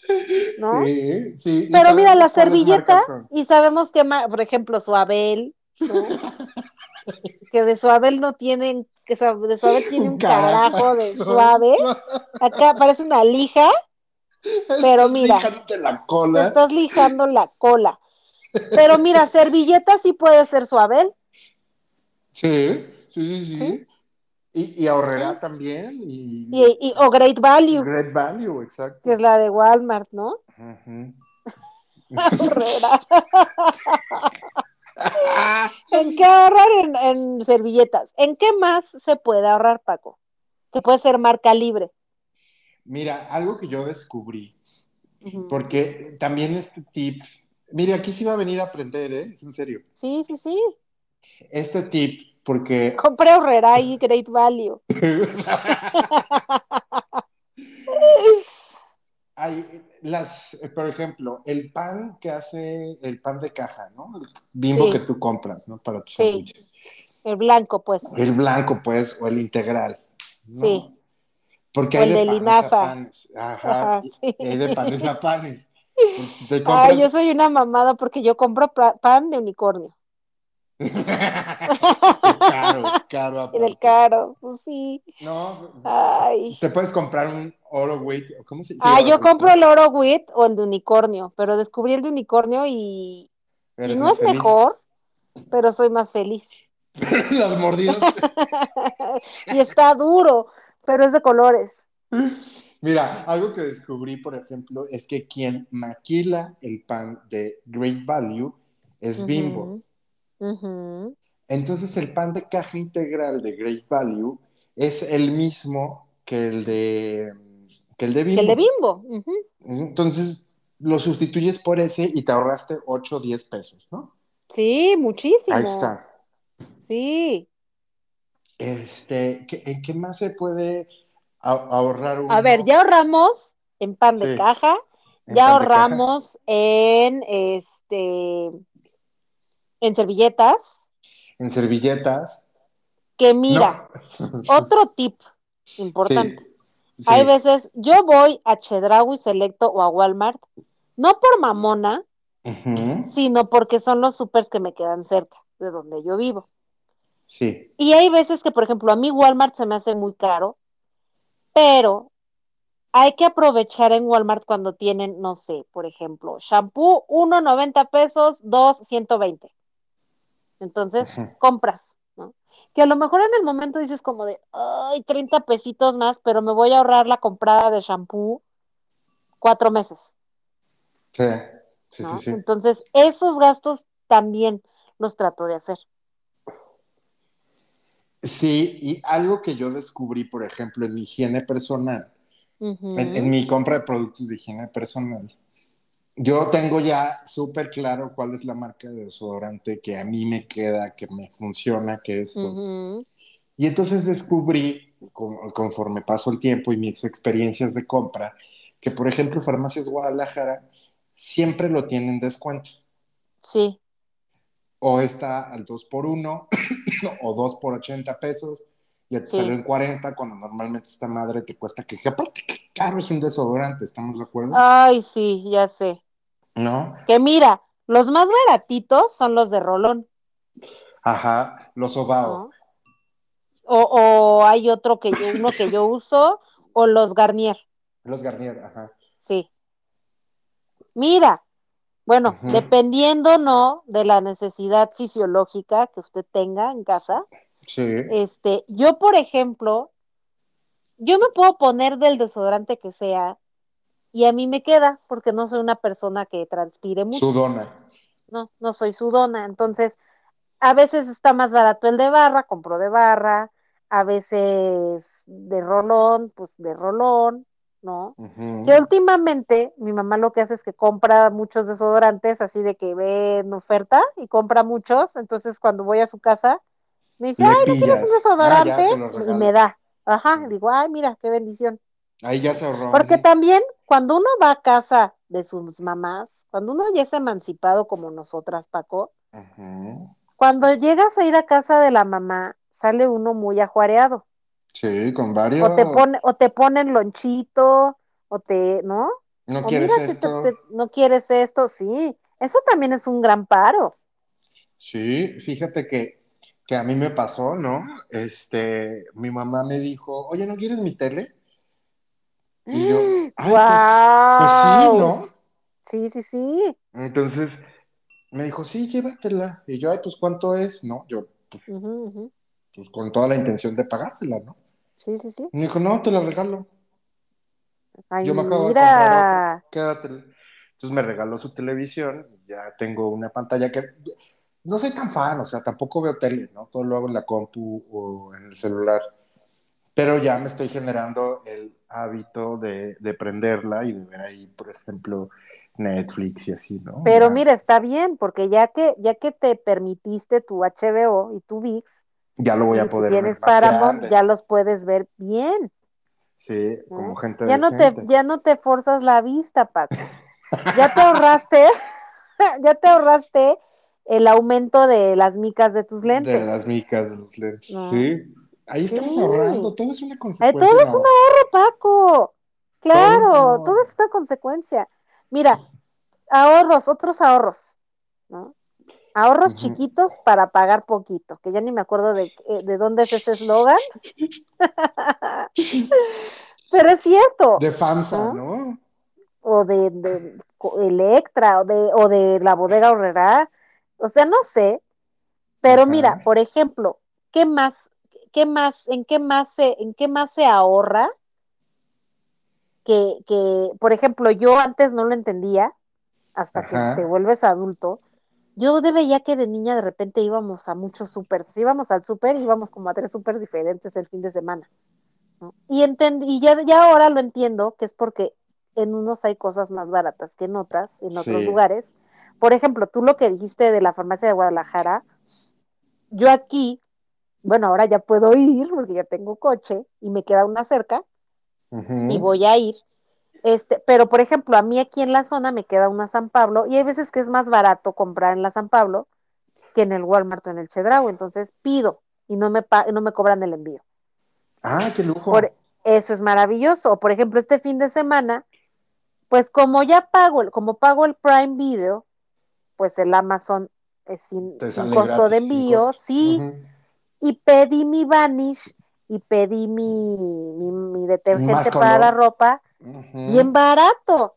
¿no? Sí, sí. Pero mira, la servilleta, y sabemos que, por ejemplo, Suabel, ¿no? que de Suabel no tienen, que de Suabel tiene un carajo de suave. Acá parece una lija, pero mira, la cola. Te estás lijando la cola. Pero mira, servilleta sí puede ser Suabel. Sí, sí, sí, sí. Y, y, ahorrará también. Y, y, o Great Value. Great Value, exacto. Que es la de Walmart, ¿no? ¿En qué ahorrar en, servilletas? ¿En qué más se puede ahorrar, Paco? Que puede ser marca libre. Mira, algo que yo descubrí, porque también este tip, mire, aquí sí va a venir a aprender, ¿eh? Es en serio. Sí, sí, sí. Este tip, porque... Compré ahorrará y Great Value. Hay las, por ejemplo, el pan que hace el pan de caja, ¿no? El bimbo que tú compras, ¿no? Para tus sí. El blanco, pues. El blanco, pues, o el integral. Sí. Porque hay de, panes a panes. Ajá. hay de panes a panes. Ay, yo soy una mamada porque yo compro pan de unicornio. caro, caro aparte. Del caro, pues sí. No, Ay. te puedes comprar un oro wheat, ¿cómo se llama? Ah, yo compro el oro wheat o el de unicornio, pero descubrí el de unicornio y, y no es mejor, pero soy más feliz. Las mordidas. y está duro, pero es de colores. Mira, algo que descubrí, por ejemplo, es que quien maquila el pan de Great Value es Bimbo. Entonces el pan de caja integral de Great Value es el mismo que el de, que el de Bimbo. el de Bimbo. Entonces lo sustituyes por ese y te ahorraste 8 o 10 pesos, ¿no? Sí, muchísimo. Ahí está. Sí. Este, ¿en qué más se puede ahorrar A ver, ya ahorramos en pan de caja, ya ahorramos en este en servilletas. En servilletas. Que mira, otro tip importante. Hay veces, yo voy a Chedraui Selecto o a Walmart, no por mamona, sino porque son los supers que me quedan cerca de donde yo vivo. Sí. Y hay veces que, por ejemplo, a mí Walmart se me hace muy caro, pero hay que aprovechar en Walmart cuando tienen, no sé, por ejemplo, shampoo 1.90 pesos, 2, 120. Entonces, compras, ¿no? Que a lo mejor en el momento dices como de, ay, 30 pesitos más, pero me voy a ahorrar la comprada de shampoo cuatro meses. Sí, sí, sí, sí. Entonces, esos gastos también los trato de hacer. Sí, y algo que yo descubrí, por ejemplo, en mi higiene personal, en, mi compra de productos de higiene personal, yo tengo ya súper claro cuál es la marca de desodorante que a mí me queda, que me funciona, que es... Y entonces descubrí, conforme pasó el tiempo y mis experiencias de compra, que por ejemplo Farmacias Guadalajara siempre lo tienen descuento. Sí. O está al 2 por 1 o 2 por 80 pesos, ya te salió en 40 cuando normalmente esta madre te cuesta que, que aparte que caro es un desodorante, ¿estamos de acuerdo? Ay, sí, ya sé. ¿No? Que mira, los más baratitos son los de rolón. Ajá, los Obao. O, o, hay otro que yo, uno que yo uso, o los Garnier. Los Garnier, ajá. Sí. Mira, bueno, dependiendo, ¿no? De la necesidad fisiológica que usted tenga en casa. Sí. Este, yo, por ejemplo, yo me puedo poner del desodorante que sea, y a mí me queda porque no soy una persona que transpire mucho. Sudona. No, no soy sudona, entonces a veces está más barato el de barra, compro de barra, a veces de rolón, pues de rolón, ¿no? Que últimamente mi mamá lo que hace es que compra muchos desodorantes, así de que ve en oferta y compra muchos, entonces cuando voy a su casa me dice, ay, ¿no quieres un ah, desodorante? y me da. Ajá, digo, ay, mira, qué bendición. Ahí ya se ahorró. Porque también cuando uno va a casa de sus mamás, cuando uno ya es emancipado como nosotras, Paco, cuando llegas a ir a casa de la mamá, sale uno muy ajuareado. Sí, con O te varios. pone, o te ponen lonchito, o te, ¿no? ¿No O quieres te, esto? te- no quieres esto, sí. Eso también es un gran paro. Sí, fíjate que, que a mí me pasó, ¿no? Este, mi mamá me dijo, oye, ¿no quieres mi tele? Y yo, ay, pues, pues sí. ¿no? Sí, sí, sí. Entonces me dijo, sí, llévatela. Y yo, ay, pues, ¿cuánto es? No, yo, pues, pues con toda la intención de pagársela, ¿no? Sí, sí, sí. Me dijo, no, te la regalo. Ay, Yo me acabo de comprar otra, mira. quédatela. Entonces me regaló su televisión, ya tengo una pantalla que no soy tan fan, o sea, tampoco veo tele, ¿no? Todo lo hago en la compu o en el celular, pero ya me estoy generando el hábito de, de prenderla y de ver ahí, por ejemplo, Netflix y así, ¿no? Pero Ya, mira, está bien, porque ya que, ya que te permitiste tu HBO y tu VIX ya lo voy a poder ver tienes más Paramount, ya los puedes ver bien, sí, como gente Ya no te, ya no te forzas la vista, Paco. Ya te ahorraste, ya te ahorraste el aumento de las micas de tus De lentes, las micas, de los lentes, ¿no? sí. Ahí estamos ahorrando, todo es una Eh, todo consecuencia, mi es un ahorro, Paco. Todo Claro, todo ahorro. es una consecuencia. Mira, ahorros, otros ahorros, ¿no? Ahorros chiquitos para pagar poquito, que ya ni me acuerdo de, eh, de dónde es ese eslogan, pero es cierto, De FAMSA, ¿no? ¿no? O de, Electra, o de, o de la bodega horrera, o sea, no sé, pero mira, por ejemplo, ¿qué más, qué más, en qué más se, en qué más se ahorra? Que, que, por ejemplo, yo antes no lo entendía, hasta que te vuelves adulto, Yo de veía que de niña de repente íbamos a muchos súper, si íbamos al súper, íbamos como a tres súper diferentes el fin de semana, ¿no? Y, y ya, ya ahora lo entiendo, que es porque en unos hay cosas más baratas que en otras, en otros sí. lugares. Por ejemplo, tú lo que dijiste de la farmacia de Guadalajara, yo aquí, bueno, ahora ya puedo ir porque ya tengo coche y me queda una cerca y voy a ir. Este, pero por ejemplo, a mí aquí en la zona me queda una San Pablo y hay veces que es más barato comprar en la San Pablo que en el Walmart o en el Chedraui. Entonces pido y no me, no me cobran el envío. Ah, qué Por, lujo. eso es maravilloso. Por ejemplo, este fin de semana, pues como ya pago, como pago el Prime Video, pues el Amazon es sin, costo de gratis, envío, costo. sí, y pedí mi Vanish y pedí mi, mi, mi detergente para la color. ropa bien barato.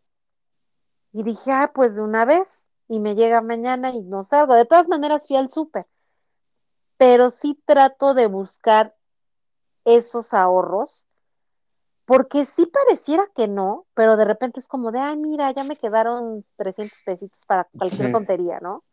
Y dije, ah, pues de una vez. Y me llega mañana y no salgo. De todas maneras fui al súper. Pero sí trato de buscar esos ahorros, porque sí pareciera que no, pero de repente es como de, ay, mira, ya me quedaron 300 pesitos para cualquier Sí. tontería, ¿no?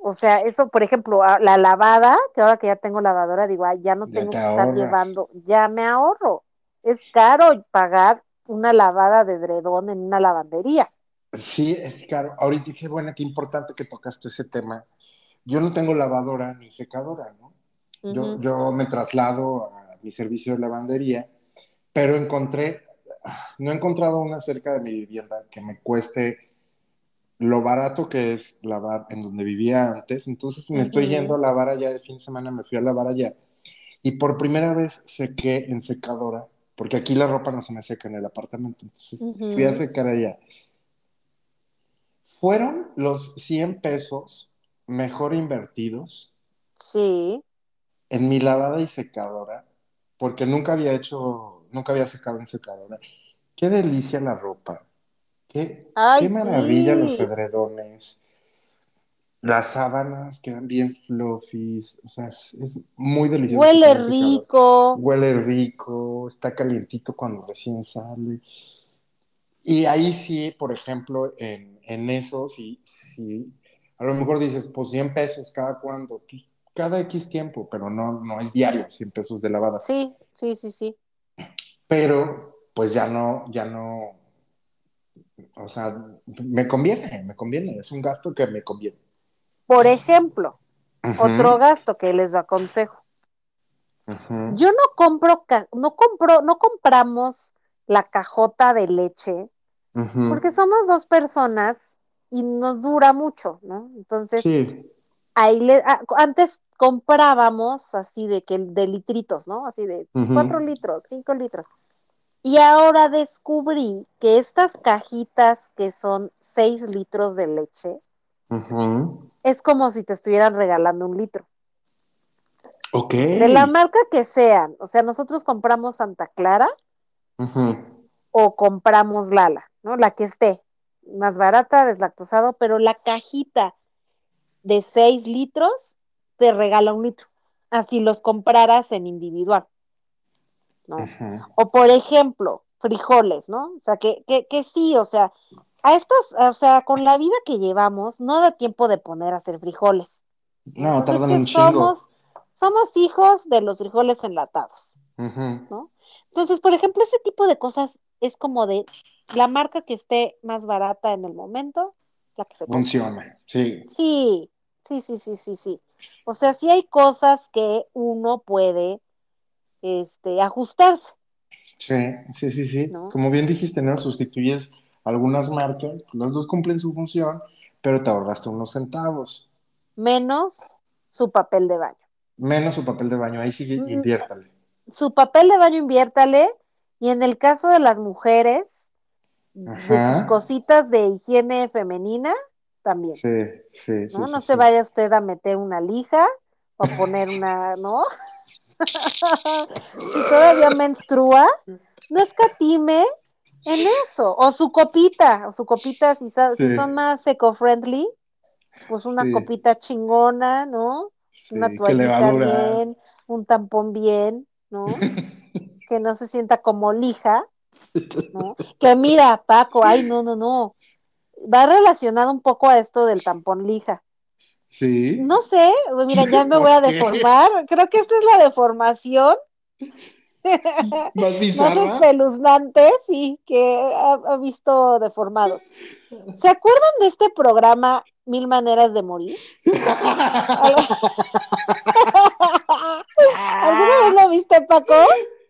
O sea, eso, por ejemplo, la lavada, que ahora que ya tengo lavadora, digo, ay, ya no Ya tengo te que estar llevando, ya me ahorro. Es caro pagar una lavada de dredón en una lavandería. Sí, es caro. Ahorita qué bueno, qué importante que tocaste ese tema. Yo no tengo lavadora ni secadora, ¿no? Yo, yo me traslado a mi servicio de lavandería, pero encontré, no he encontrado una cerca de mi vivienda que me cueste lo barato que es lavar en donde vivía antes. Entonces me estoy yendo a lavar allá de fin de semana, me fui a lavar allá. Y por primera vez sequé en secadora, porque aquí la ropa no se me seca en el apartamento. Entonces fui a secar allá. Fueron los 100 pesos mejor invertidos Sí. en mi lavada y secadora, porque nunca había hecho, nunca había secado en secadora. Qué delicia la ropa, qué, maravilla los edredones, las sábanas quedan bien fluffies, o sea, es, es muy delicioso Huele rico. Huele rico, está calientito cuando recién sale. Y ahí sí, por ejemplo, en, en eso, sí, sí, a lo mejor dices, pues 100 pesos cada cuando, pues, cada X tiempo, pero no, no es diario, 100 pesos de lavada. Sí, sí, sí, sí. Pero, pues ya no, ya no, o sea, me conviene, me conviene, es un gasto que me conviene. Por ejemplo, otro gasto que les aconsejo. Yo no compro, no compro, no compramos la cajota de leche porque somos dos personas y nos dura mucho, ¿no? Entonces, Sí, ahí le, ah, antes comprábamos así de que de litritos, ¿no? Así de cuatro litros, cinco litros. Y ahora descubrí que estas cajitas que son seis litros de leche, es como si te estuvieran regalando un litro. Ok. De la marca que sean. O sea, nosotros compramos Santa Clara o compramos Lala, ¿no? La que esté más barata, deslactosado, pero la cajita de 6 litros te regala un litro. Así los compraras en individual. ¿no? O por ejemplo, frijoles, ¿no? O sea, que, que, que sí, o sea, a estas, o sea, con la vida que llevamos, no da tiempo de poner a hacer frijoles. No, tardan un chingo. Somos, somos hijos de los frijoles enlatados, ¿no? Entonces, por ejemplo, ese tipo de cosas es como de la marca que esté más barata en el momento, la que se funciona, sí. Sí, sí, sí, sí, sí, sí. O sea, sí hay cosas que uno puede este, ajustarse. Sí, sí, sí, sí. Como bien dijiste, ¿no? Sustituyes algunas marcas, pues, las dos cumplen su función, pero te ahorraste unos centavos. Menos su papel de baño. Menos su papel de baño, ahí sí mm, inviértale. Su papel de baño inviértale, y en el caso de las mujeres, de sus cositas de higiene femenina, también. Sí, sí, ¿no? sí. No se vaya usted a meter una lija o poner una, ¿no? si todavía menstrua, no escatime en eso. O su copita, o su copita, si, son más eco-friendly, pues una copita chingona, ¿no? una toallita bien, un tampón bien, ¿no? que no se sienta como lija, ¿no? Que mira, Paco, ay, no, no, no. Va relacionado un poco a esto del tampón lija. Sí. No sé, mira, ya me voy a deformar. Creo que esta es la deformación. Más bizarra. Más espeluznante, sí, que ha, visto deformados. ¿Se acuerdan de este programa Mil Maneras de Morir? ¿Alguna vez lo viste, Paco?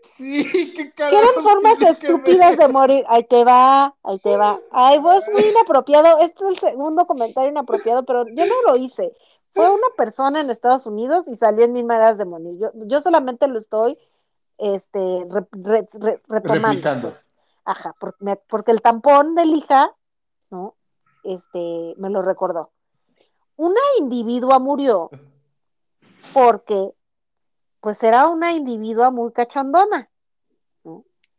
Sí, qué carajo. eran formas estúpidas de morir. Ahí te va, ahí te va. Ay, vos muy inapropiado. Este es el segundo comentario inapropiado, pero yo no lo hice. Fue una persona en Estados Unidos y salió en mil maneras de morir. Yo, yo solamente lo estoy este, retomando. Pues. Ajá, porque, porque el tampón de lija, ¿no? Este, me lo recordó. Una individua murió porque pues era una individua muy cachondona.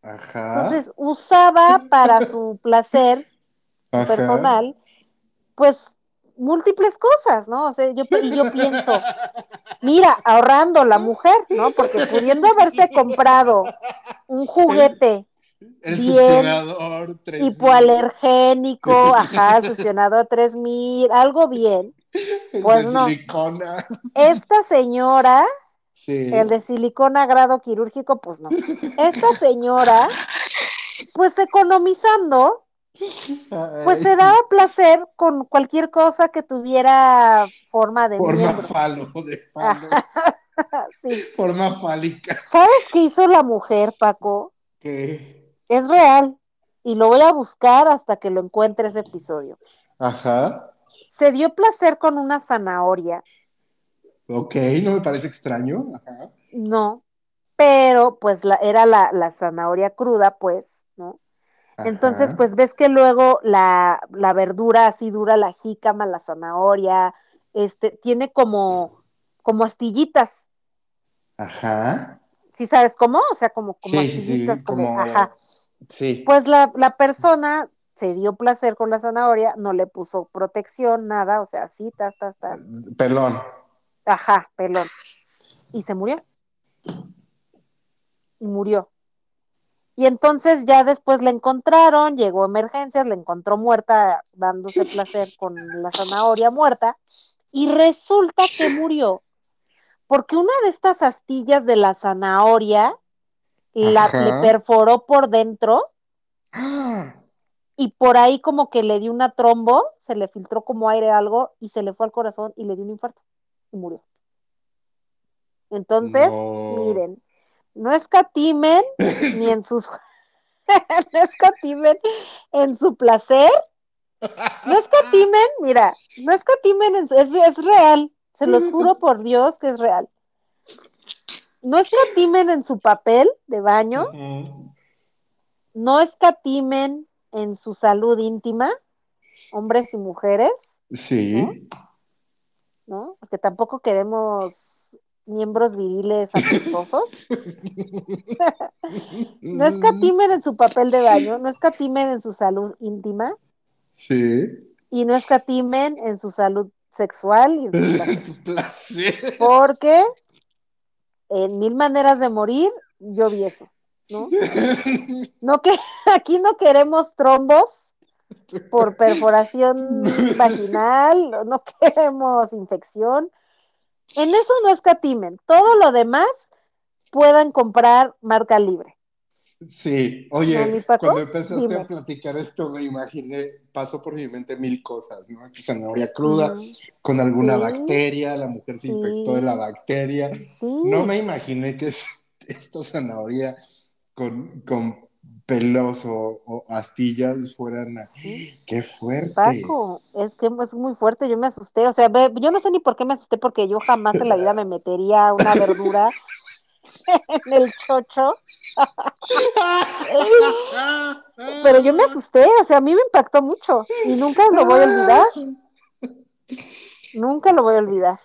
Ajá. Entonces usaba para su placer personal, pues múltiples cosas, ¿no? O sea, yo, pienso, mira, ahorrando la mujer, ¿no? Porque pudiendo haberse comprado un juguete el, succionador 3000. hipoalergénico, ajá, succionador 3000, algo bien, pues no. Silicona. Esta señora el de silicona grado quirúrgico, pues no. Esta señora, pues economizando, pues se daba placer con cualquier cosa que tuviera forma de forma falo, de falo. sí. Forma fálica. ¿Sabes qué hizo la mujer, Paco? ¿Qué? Es real. Y lo voy a buscar hasta que lo encuentre ese episodio. Ajá. Se dio placer con una zanahoria Ok, no me parece extraño. No, pero pues la, era la, zanahoria cruda, pues, Entonces, pues ves que luego la, verdura así dura, la jícama, la zanahoria, este, tiene como, como astillitas. Ajá. ¿Sí sabes cómo? O sea, como, como astillitas, como, ajá. Sí. Pues la, la persona se dio placer con la zanahoria, no le puso protección, nada, o sea, así, tas, tas, tas. Pelón. Ajá, pelón. Y se murió. Y murió. Y entonces ya después la encontraron, llegó a emergencias, la encontró muerta, dándose placer con la zanahoria muerta, y resulta que murió. Porque una de estas astillas de la zanahoria la, le perforó por dentro y por ahí como que le dio una trombo, se le filtró como aire algo y se le fue al corazón y le dio un infarto y murió. Entonces, miren, no escatimen ni en sus no escatimen en su placer. No escatimen, mira, no escatimen en su, es, es real. Se los juro por Dios que es real. No escatimen en su papel de baño, no escatimen en su salud íntima, hombres y mujeres. Sí. ¿no? Porque tampoco queremos miembros viriles apestosos. no escatimen en su papel de baño, no escatimen en su salud íntima. Sí. Y no escatimen en su salud sexual y en su placer. Porque en mil maneras de morir, yo vi eso, ¿no? No que aquí no queremos trombos por perforación vaginal, no queremos infección. En eso no escatimen. Todo lo demás puedan comprar marca libre. Sí, oye, cuando empezaste a platicar esto, me imaginé, pasó por mi mente mil cosas, ¿no? Esta zanahoria cruda, con alguna bacteria, la mujer se infectó de la bacteria. No me imaginé que esta zanahoria con, con pelos o, astillas fueran. ¡Qué fuerte! Paco, es que es muy fuerte, yo me asusté. O sea, yo no sé ni por qué me asusté, porque yo jamás en la vida me metería una verdura en el chocho. Pero yo me asusté, o sea, a mí me impactó mucho y nunca lo voy a olvidar. Nunca lo voy a olvidar.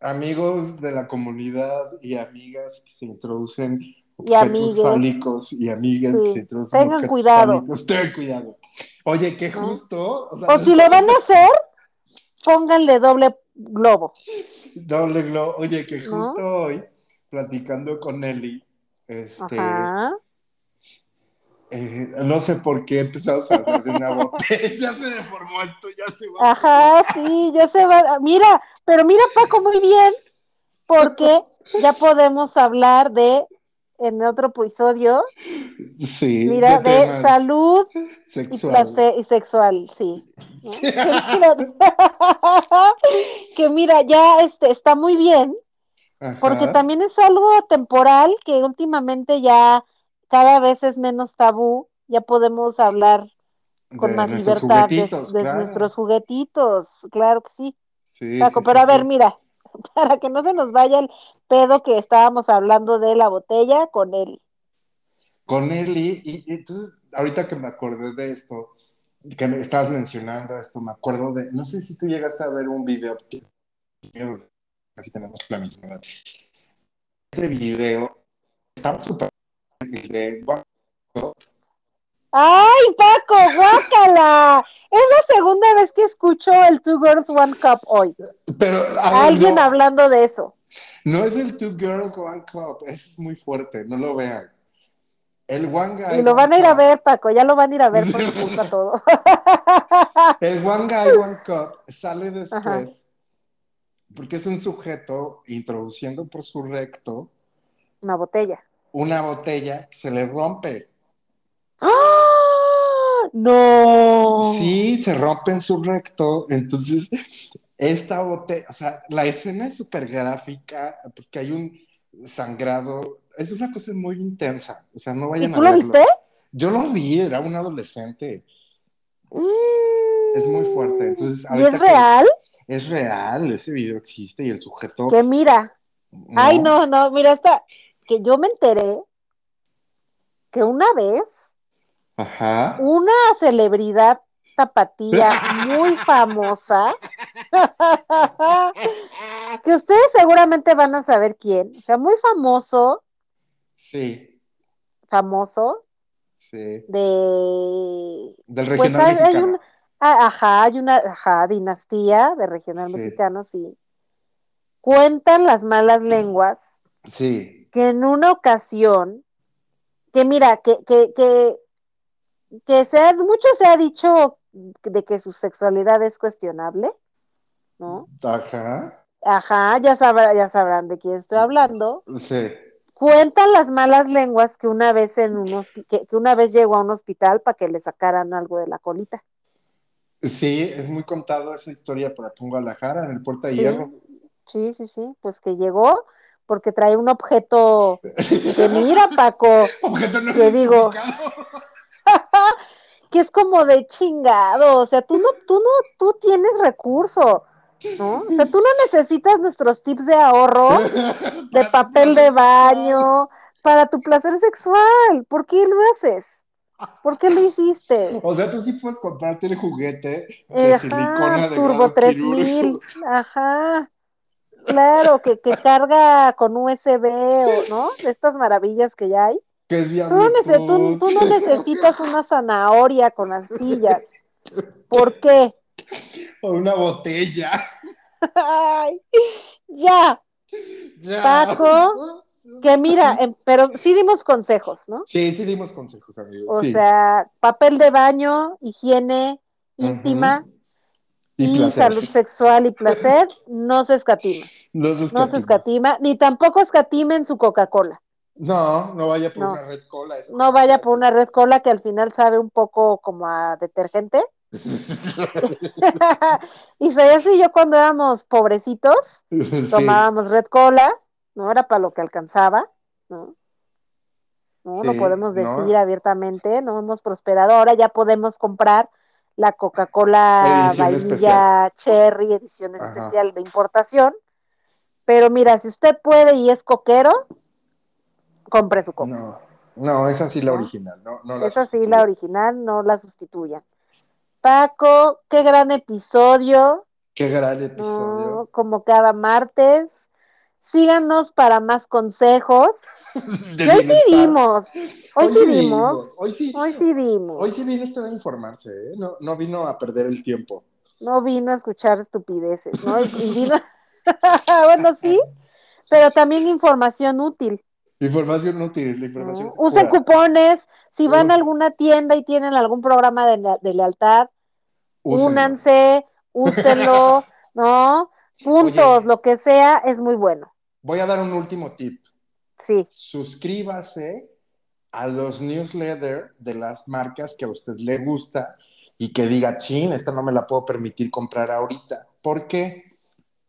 Amigos de la comunidad y amigas que se introducen y amigos fálicos y amigas que se tengan cuidado. Tengan cuidado. Oye, que justo. O, si lo van a hacer, pónganle doble globo. Doble globo. Oye, que justo hoy, platicando con Nelly, este. Eh, no sé por qué empezamos a hablar de una botella. ya se deformó esto, ya se va. Ajá, sí, ya se va. Mira, pero mira, Paco, muy bien, porque ya podemos hablar de en otro episodio. Sí. Mira, de, salud sexual. Y, sexual, sí. que mira, ya este, está muy bien, porque también es algo temporal que últimamente ya cada vez es menos tabú, ya podemos hablar con más libertad de, nuestros juguetitos, claro que sí. sí Paco, pero a ver, mira, para que no se nos vaya el pedo que estábamos hablando de la botella con él. Con él y, entonces, ahorita que me acordé de esto, que me estabas mencionando esto, me acuerdo de, no sé si tú llegaste a ver un video, que casi tenemos la misma edad. Ese video estaba súper ¡Ay, Paco, guácala! Es la segunda vez que escucho el Two Girls One Cup hoy. Pero alguien hablando de eso. No es el Two Girls One Cup, eso es muy fuerte, no lo vean. El One Guy. Y lo van a ir a ver, Paco, ya lo van a ir a ver por todo. el One Guy One Cup sale después porque es un sujeto introduciendo por su recto una botella. Una botella que se le rompe. ¡Ah! No. Sí, se rompe en su recto. Entonces, esta botella, o sea, la escena es súper gráfica porque hay un sangrado. Es una cosa muy intensa. O sea, no vayan ¿Y tú lo viste? Yo lo vi, era un adolescente. Es muy fuerte. Entonces, ¿Y es real? Es real, ese video existe y el sujeto. Que mira. Ay, no, no, mira, hasta que yo me enteré que una vez una celebridad tapatía muy famosa, que ustedes seguramente van a saber quién, o sea, muy famoso. Sí. Famoso. Sí. De. Del pues, regional mexicano. Ah, ajá, hay una ajá, dinastía de regional mexicano, sí. Cuentan las malas lenguas. Sí. Que en una ocasión, que mira, que, que, que que se mucho se ha dicho de que su sexualidad es cuestionable, ¿no? Ajá. Ajá, ya, ya sabrán de quién estoy hablando. Sí. Cuentan las malas lenguas que una vez en un que, una vez llegó a un hospital para que le sacaran algo de la colita. Sí, es muy contado esa historia por aquí en Guadalajara, en el Puerta de Hierro. Sí, sí, sí, pues que llegó porque trae un objeto que mira, Paco, objeto no que digo, que es como de chingado, o sea, tú no, tú no, tú tienes recurso, ¿no? O sea, tú no necesitas nuestros tips de ahorro, de papel de baño, para tu placer sexual. ¿Por qué lo haces? ¿Por qué lo hiciste? O sea, tú sí puedes comprarte el juguete de Ajá, silicona de Turbo grado 3000. quirúrgico. Ajá. Claro, que, que carga con USB, o, ¿no? De estas maravillas que ya hay. Que es vía Tú no, nece- tú- Bluetooth. tú no necesitas una zanahoria con astillas. ¿Por qué? O una botella. Ay, ya, Ya. Paco, que mira, em, pero sí dimos consejos, ¿no? Sí, sí dimos consejos, amigos. O sí. sea, papel de baño, higiene íntima y, salud sexual y placer, no se escatima. No se No escatima. se escatima, ni tampoco escatimen su Coca-Cola. No, no vaya por No. una red cola. eso No vaya por una red cola que al final sabe un poco como a detergente. y Sayas y yo cuando éramos pobrecitos, Sí. tomábamos red cola, no era para lo que alcanzaba, ¿no? No, Sí, podemos no. decir abiertamente, no hemos prosperado, ahora ya podemos comprar la Coca-Cola vainilla cherry, edición Ajá. especial de importación, pero mira, si usted puede y es coquero, compre su coca. No, no, esa sí la ¿No? original. No, no la Esa sí, la original, no la sustituyan. Paco, qué gran episodio, Qué gran ¿no? episodio. como cada martes. Síganos para más consejos. Y hoy sí dimos, hoy sí dimos, Hoy sí, hoy sí dimos. hoy sí vino usted a informarse, ¿eh? No, no vino a perder el tiempo. No vino a escuchar estupideces, ¿no? Y, y vino, bueno, sí, pero también información útil. Información útil, ¿no? información. Usen pura. cupones, si van a alguna tienda y tienen algún programa de, le- de lealtad, Úsenlo. únanse, úsenlo, ¿no? Puntos, Oye. lo que sea, es muy bueno. Voy a dar un último tip. Sí, Suscríbase a los newsletters de las marcas que a usted le gusta y que diga, chin, esta no me la puedo permitir comprar ahorita. ¿Por qué?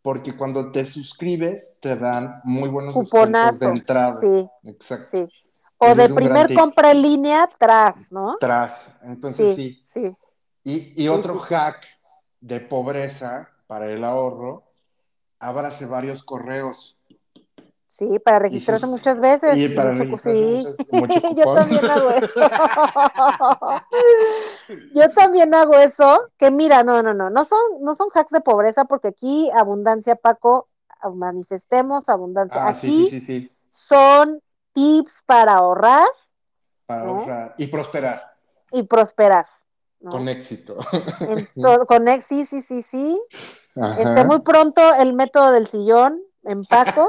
Porque cuando te suscribes te dan muy buenos cuponazo. de entrada. Sí, Exacto. sí. O Ese de primer compra en línea, tras, ¿no? Tras. Entonces sí. Sí, sí. Y, y otro hack de pobreza para el ahorro, ábrase varios correos. Sí, para registrarse sus- muchas veces. y para registrarse sí. muchas- mucho Yo también hago eso. Yo también hago eso. Que mira, no, no, no, no son, no son hacks de pobreza porque aquí abundancia, Paco, manifestemos abundancia. Ah, sí, aquí sí, sí, sí. son tips para ahorrar Para ¿no? ahorrar y prosperar y prosperar. ¿no? con éxito. Con ex, sí, sí, sí, sí. Ajá. Este, muy pronto el método del sillón en Paco,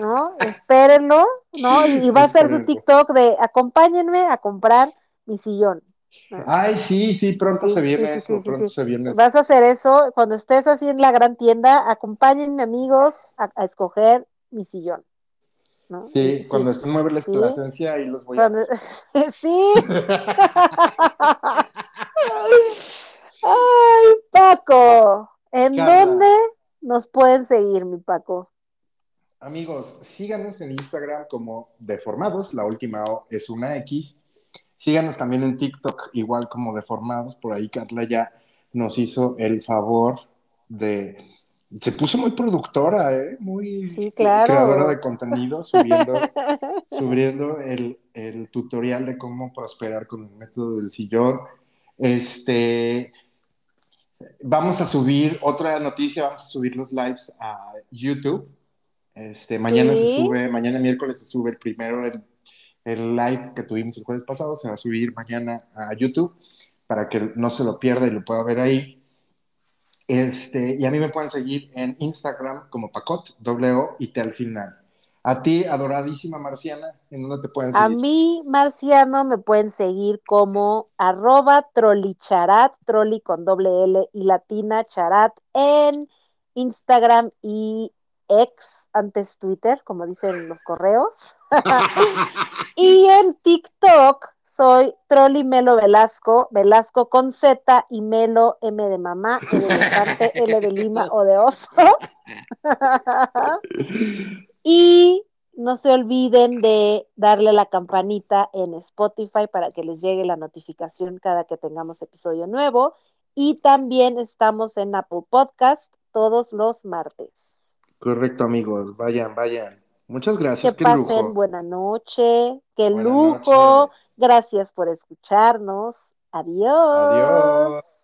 ¿no? Espérenlo, ¿no? Y, y va a ser su. TikTok de acompáñenme a comprar mi sillón. ¿no? Ay, sí, sí, pronto Sí, se viene sí, sí, eso, sí, sí, pronto sí. se viene eso. Vas a hacer eso cuando estés así en la gran tienda, acompáñenme amigos a, a escoger mi sillón. ¿no? Sí, Y- cuando estén muebles Sí. Plasencia, ahí los voy a... Sí. Ay, Paco, ¿en dónde nos pueden seguir, mi Paco? Amigos, síganos en Instagram como Deformados, la última O es una X. Síganos también en TikTok, igual como Deformados. Por ahí Carla ya nos hizo el favor de... Se puso muy productora, ¿eh? Muy Sí, claro. creadora de contenido, subiendo, subiendo el, el tutorial de cómo prosperar con el método del sillón. Este, vamos a subir, otra noticia, vamos a subir los lives a YouTube. Este, mañana Sí. se sube, mañana miércoles se sube el primero, el, el live que tuvimos el jueves pasado, se va a subir mañana a YouTube para que no se lo pierda y lo pueda ver ahí. Este, y a mí me pueden seguir en Instagram como Pacot, doble O y T al final. A ti, adoradísima Marciana, ¿en dónde te pueden seguir? A mí, Marciano, me pueden seguir como arroba trolicharat, troli con doble L y latina charat en Instagram y ex, antes Twitter, como dicen los correos. y en TikTok soy Trolli Melo Velasco, Velasco con Z y Melo M de mamá, E de L de Lima o de oso. y no se olviden de darle la campanita en Spotify para que les llegue la notificación cada que tengamos episodio nuevo. Y también estamos en Apple Podcast todos los martes. Correcto, amigos. Vayan, vayan. Muchas gracias. Que pasen buena noche. Qué lujo. Gracias por escucharnos. Adiós. Adiós.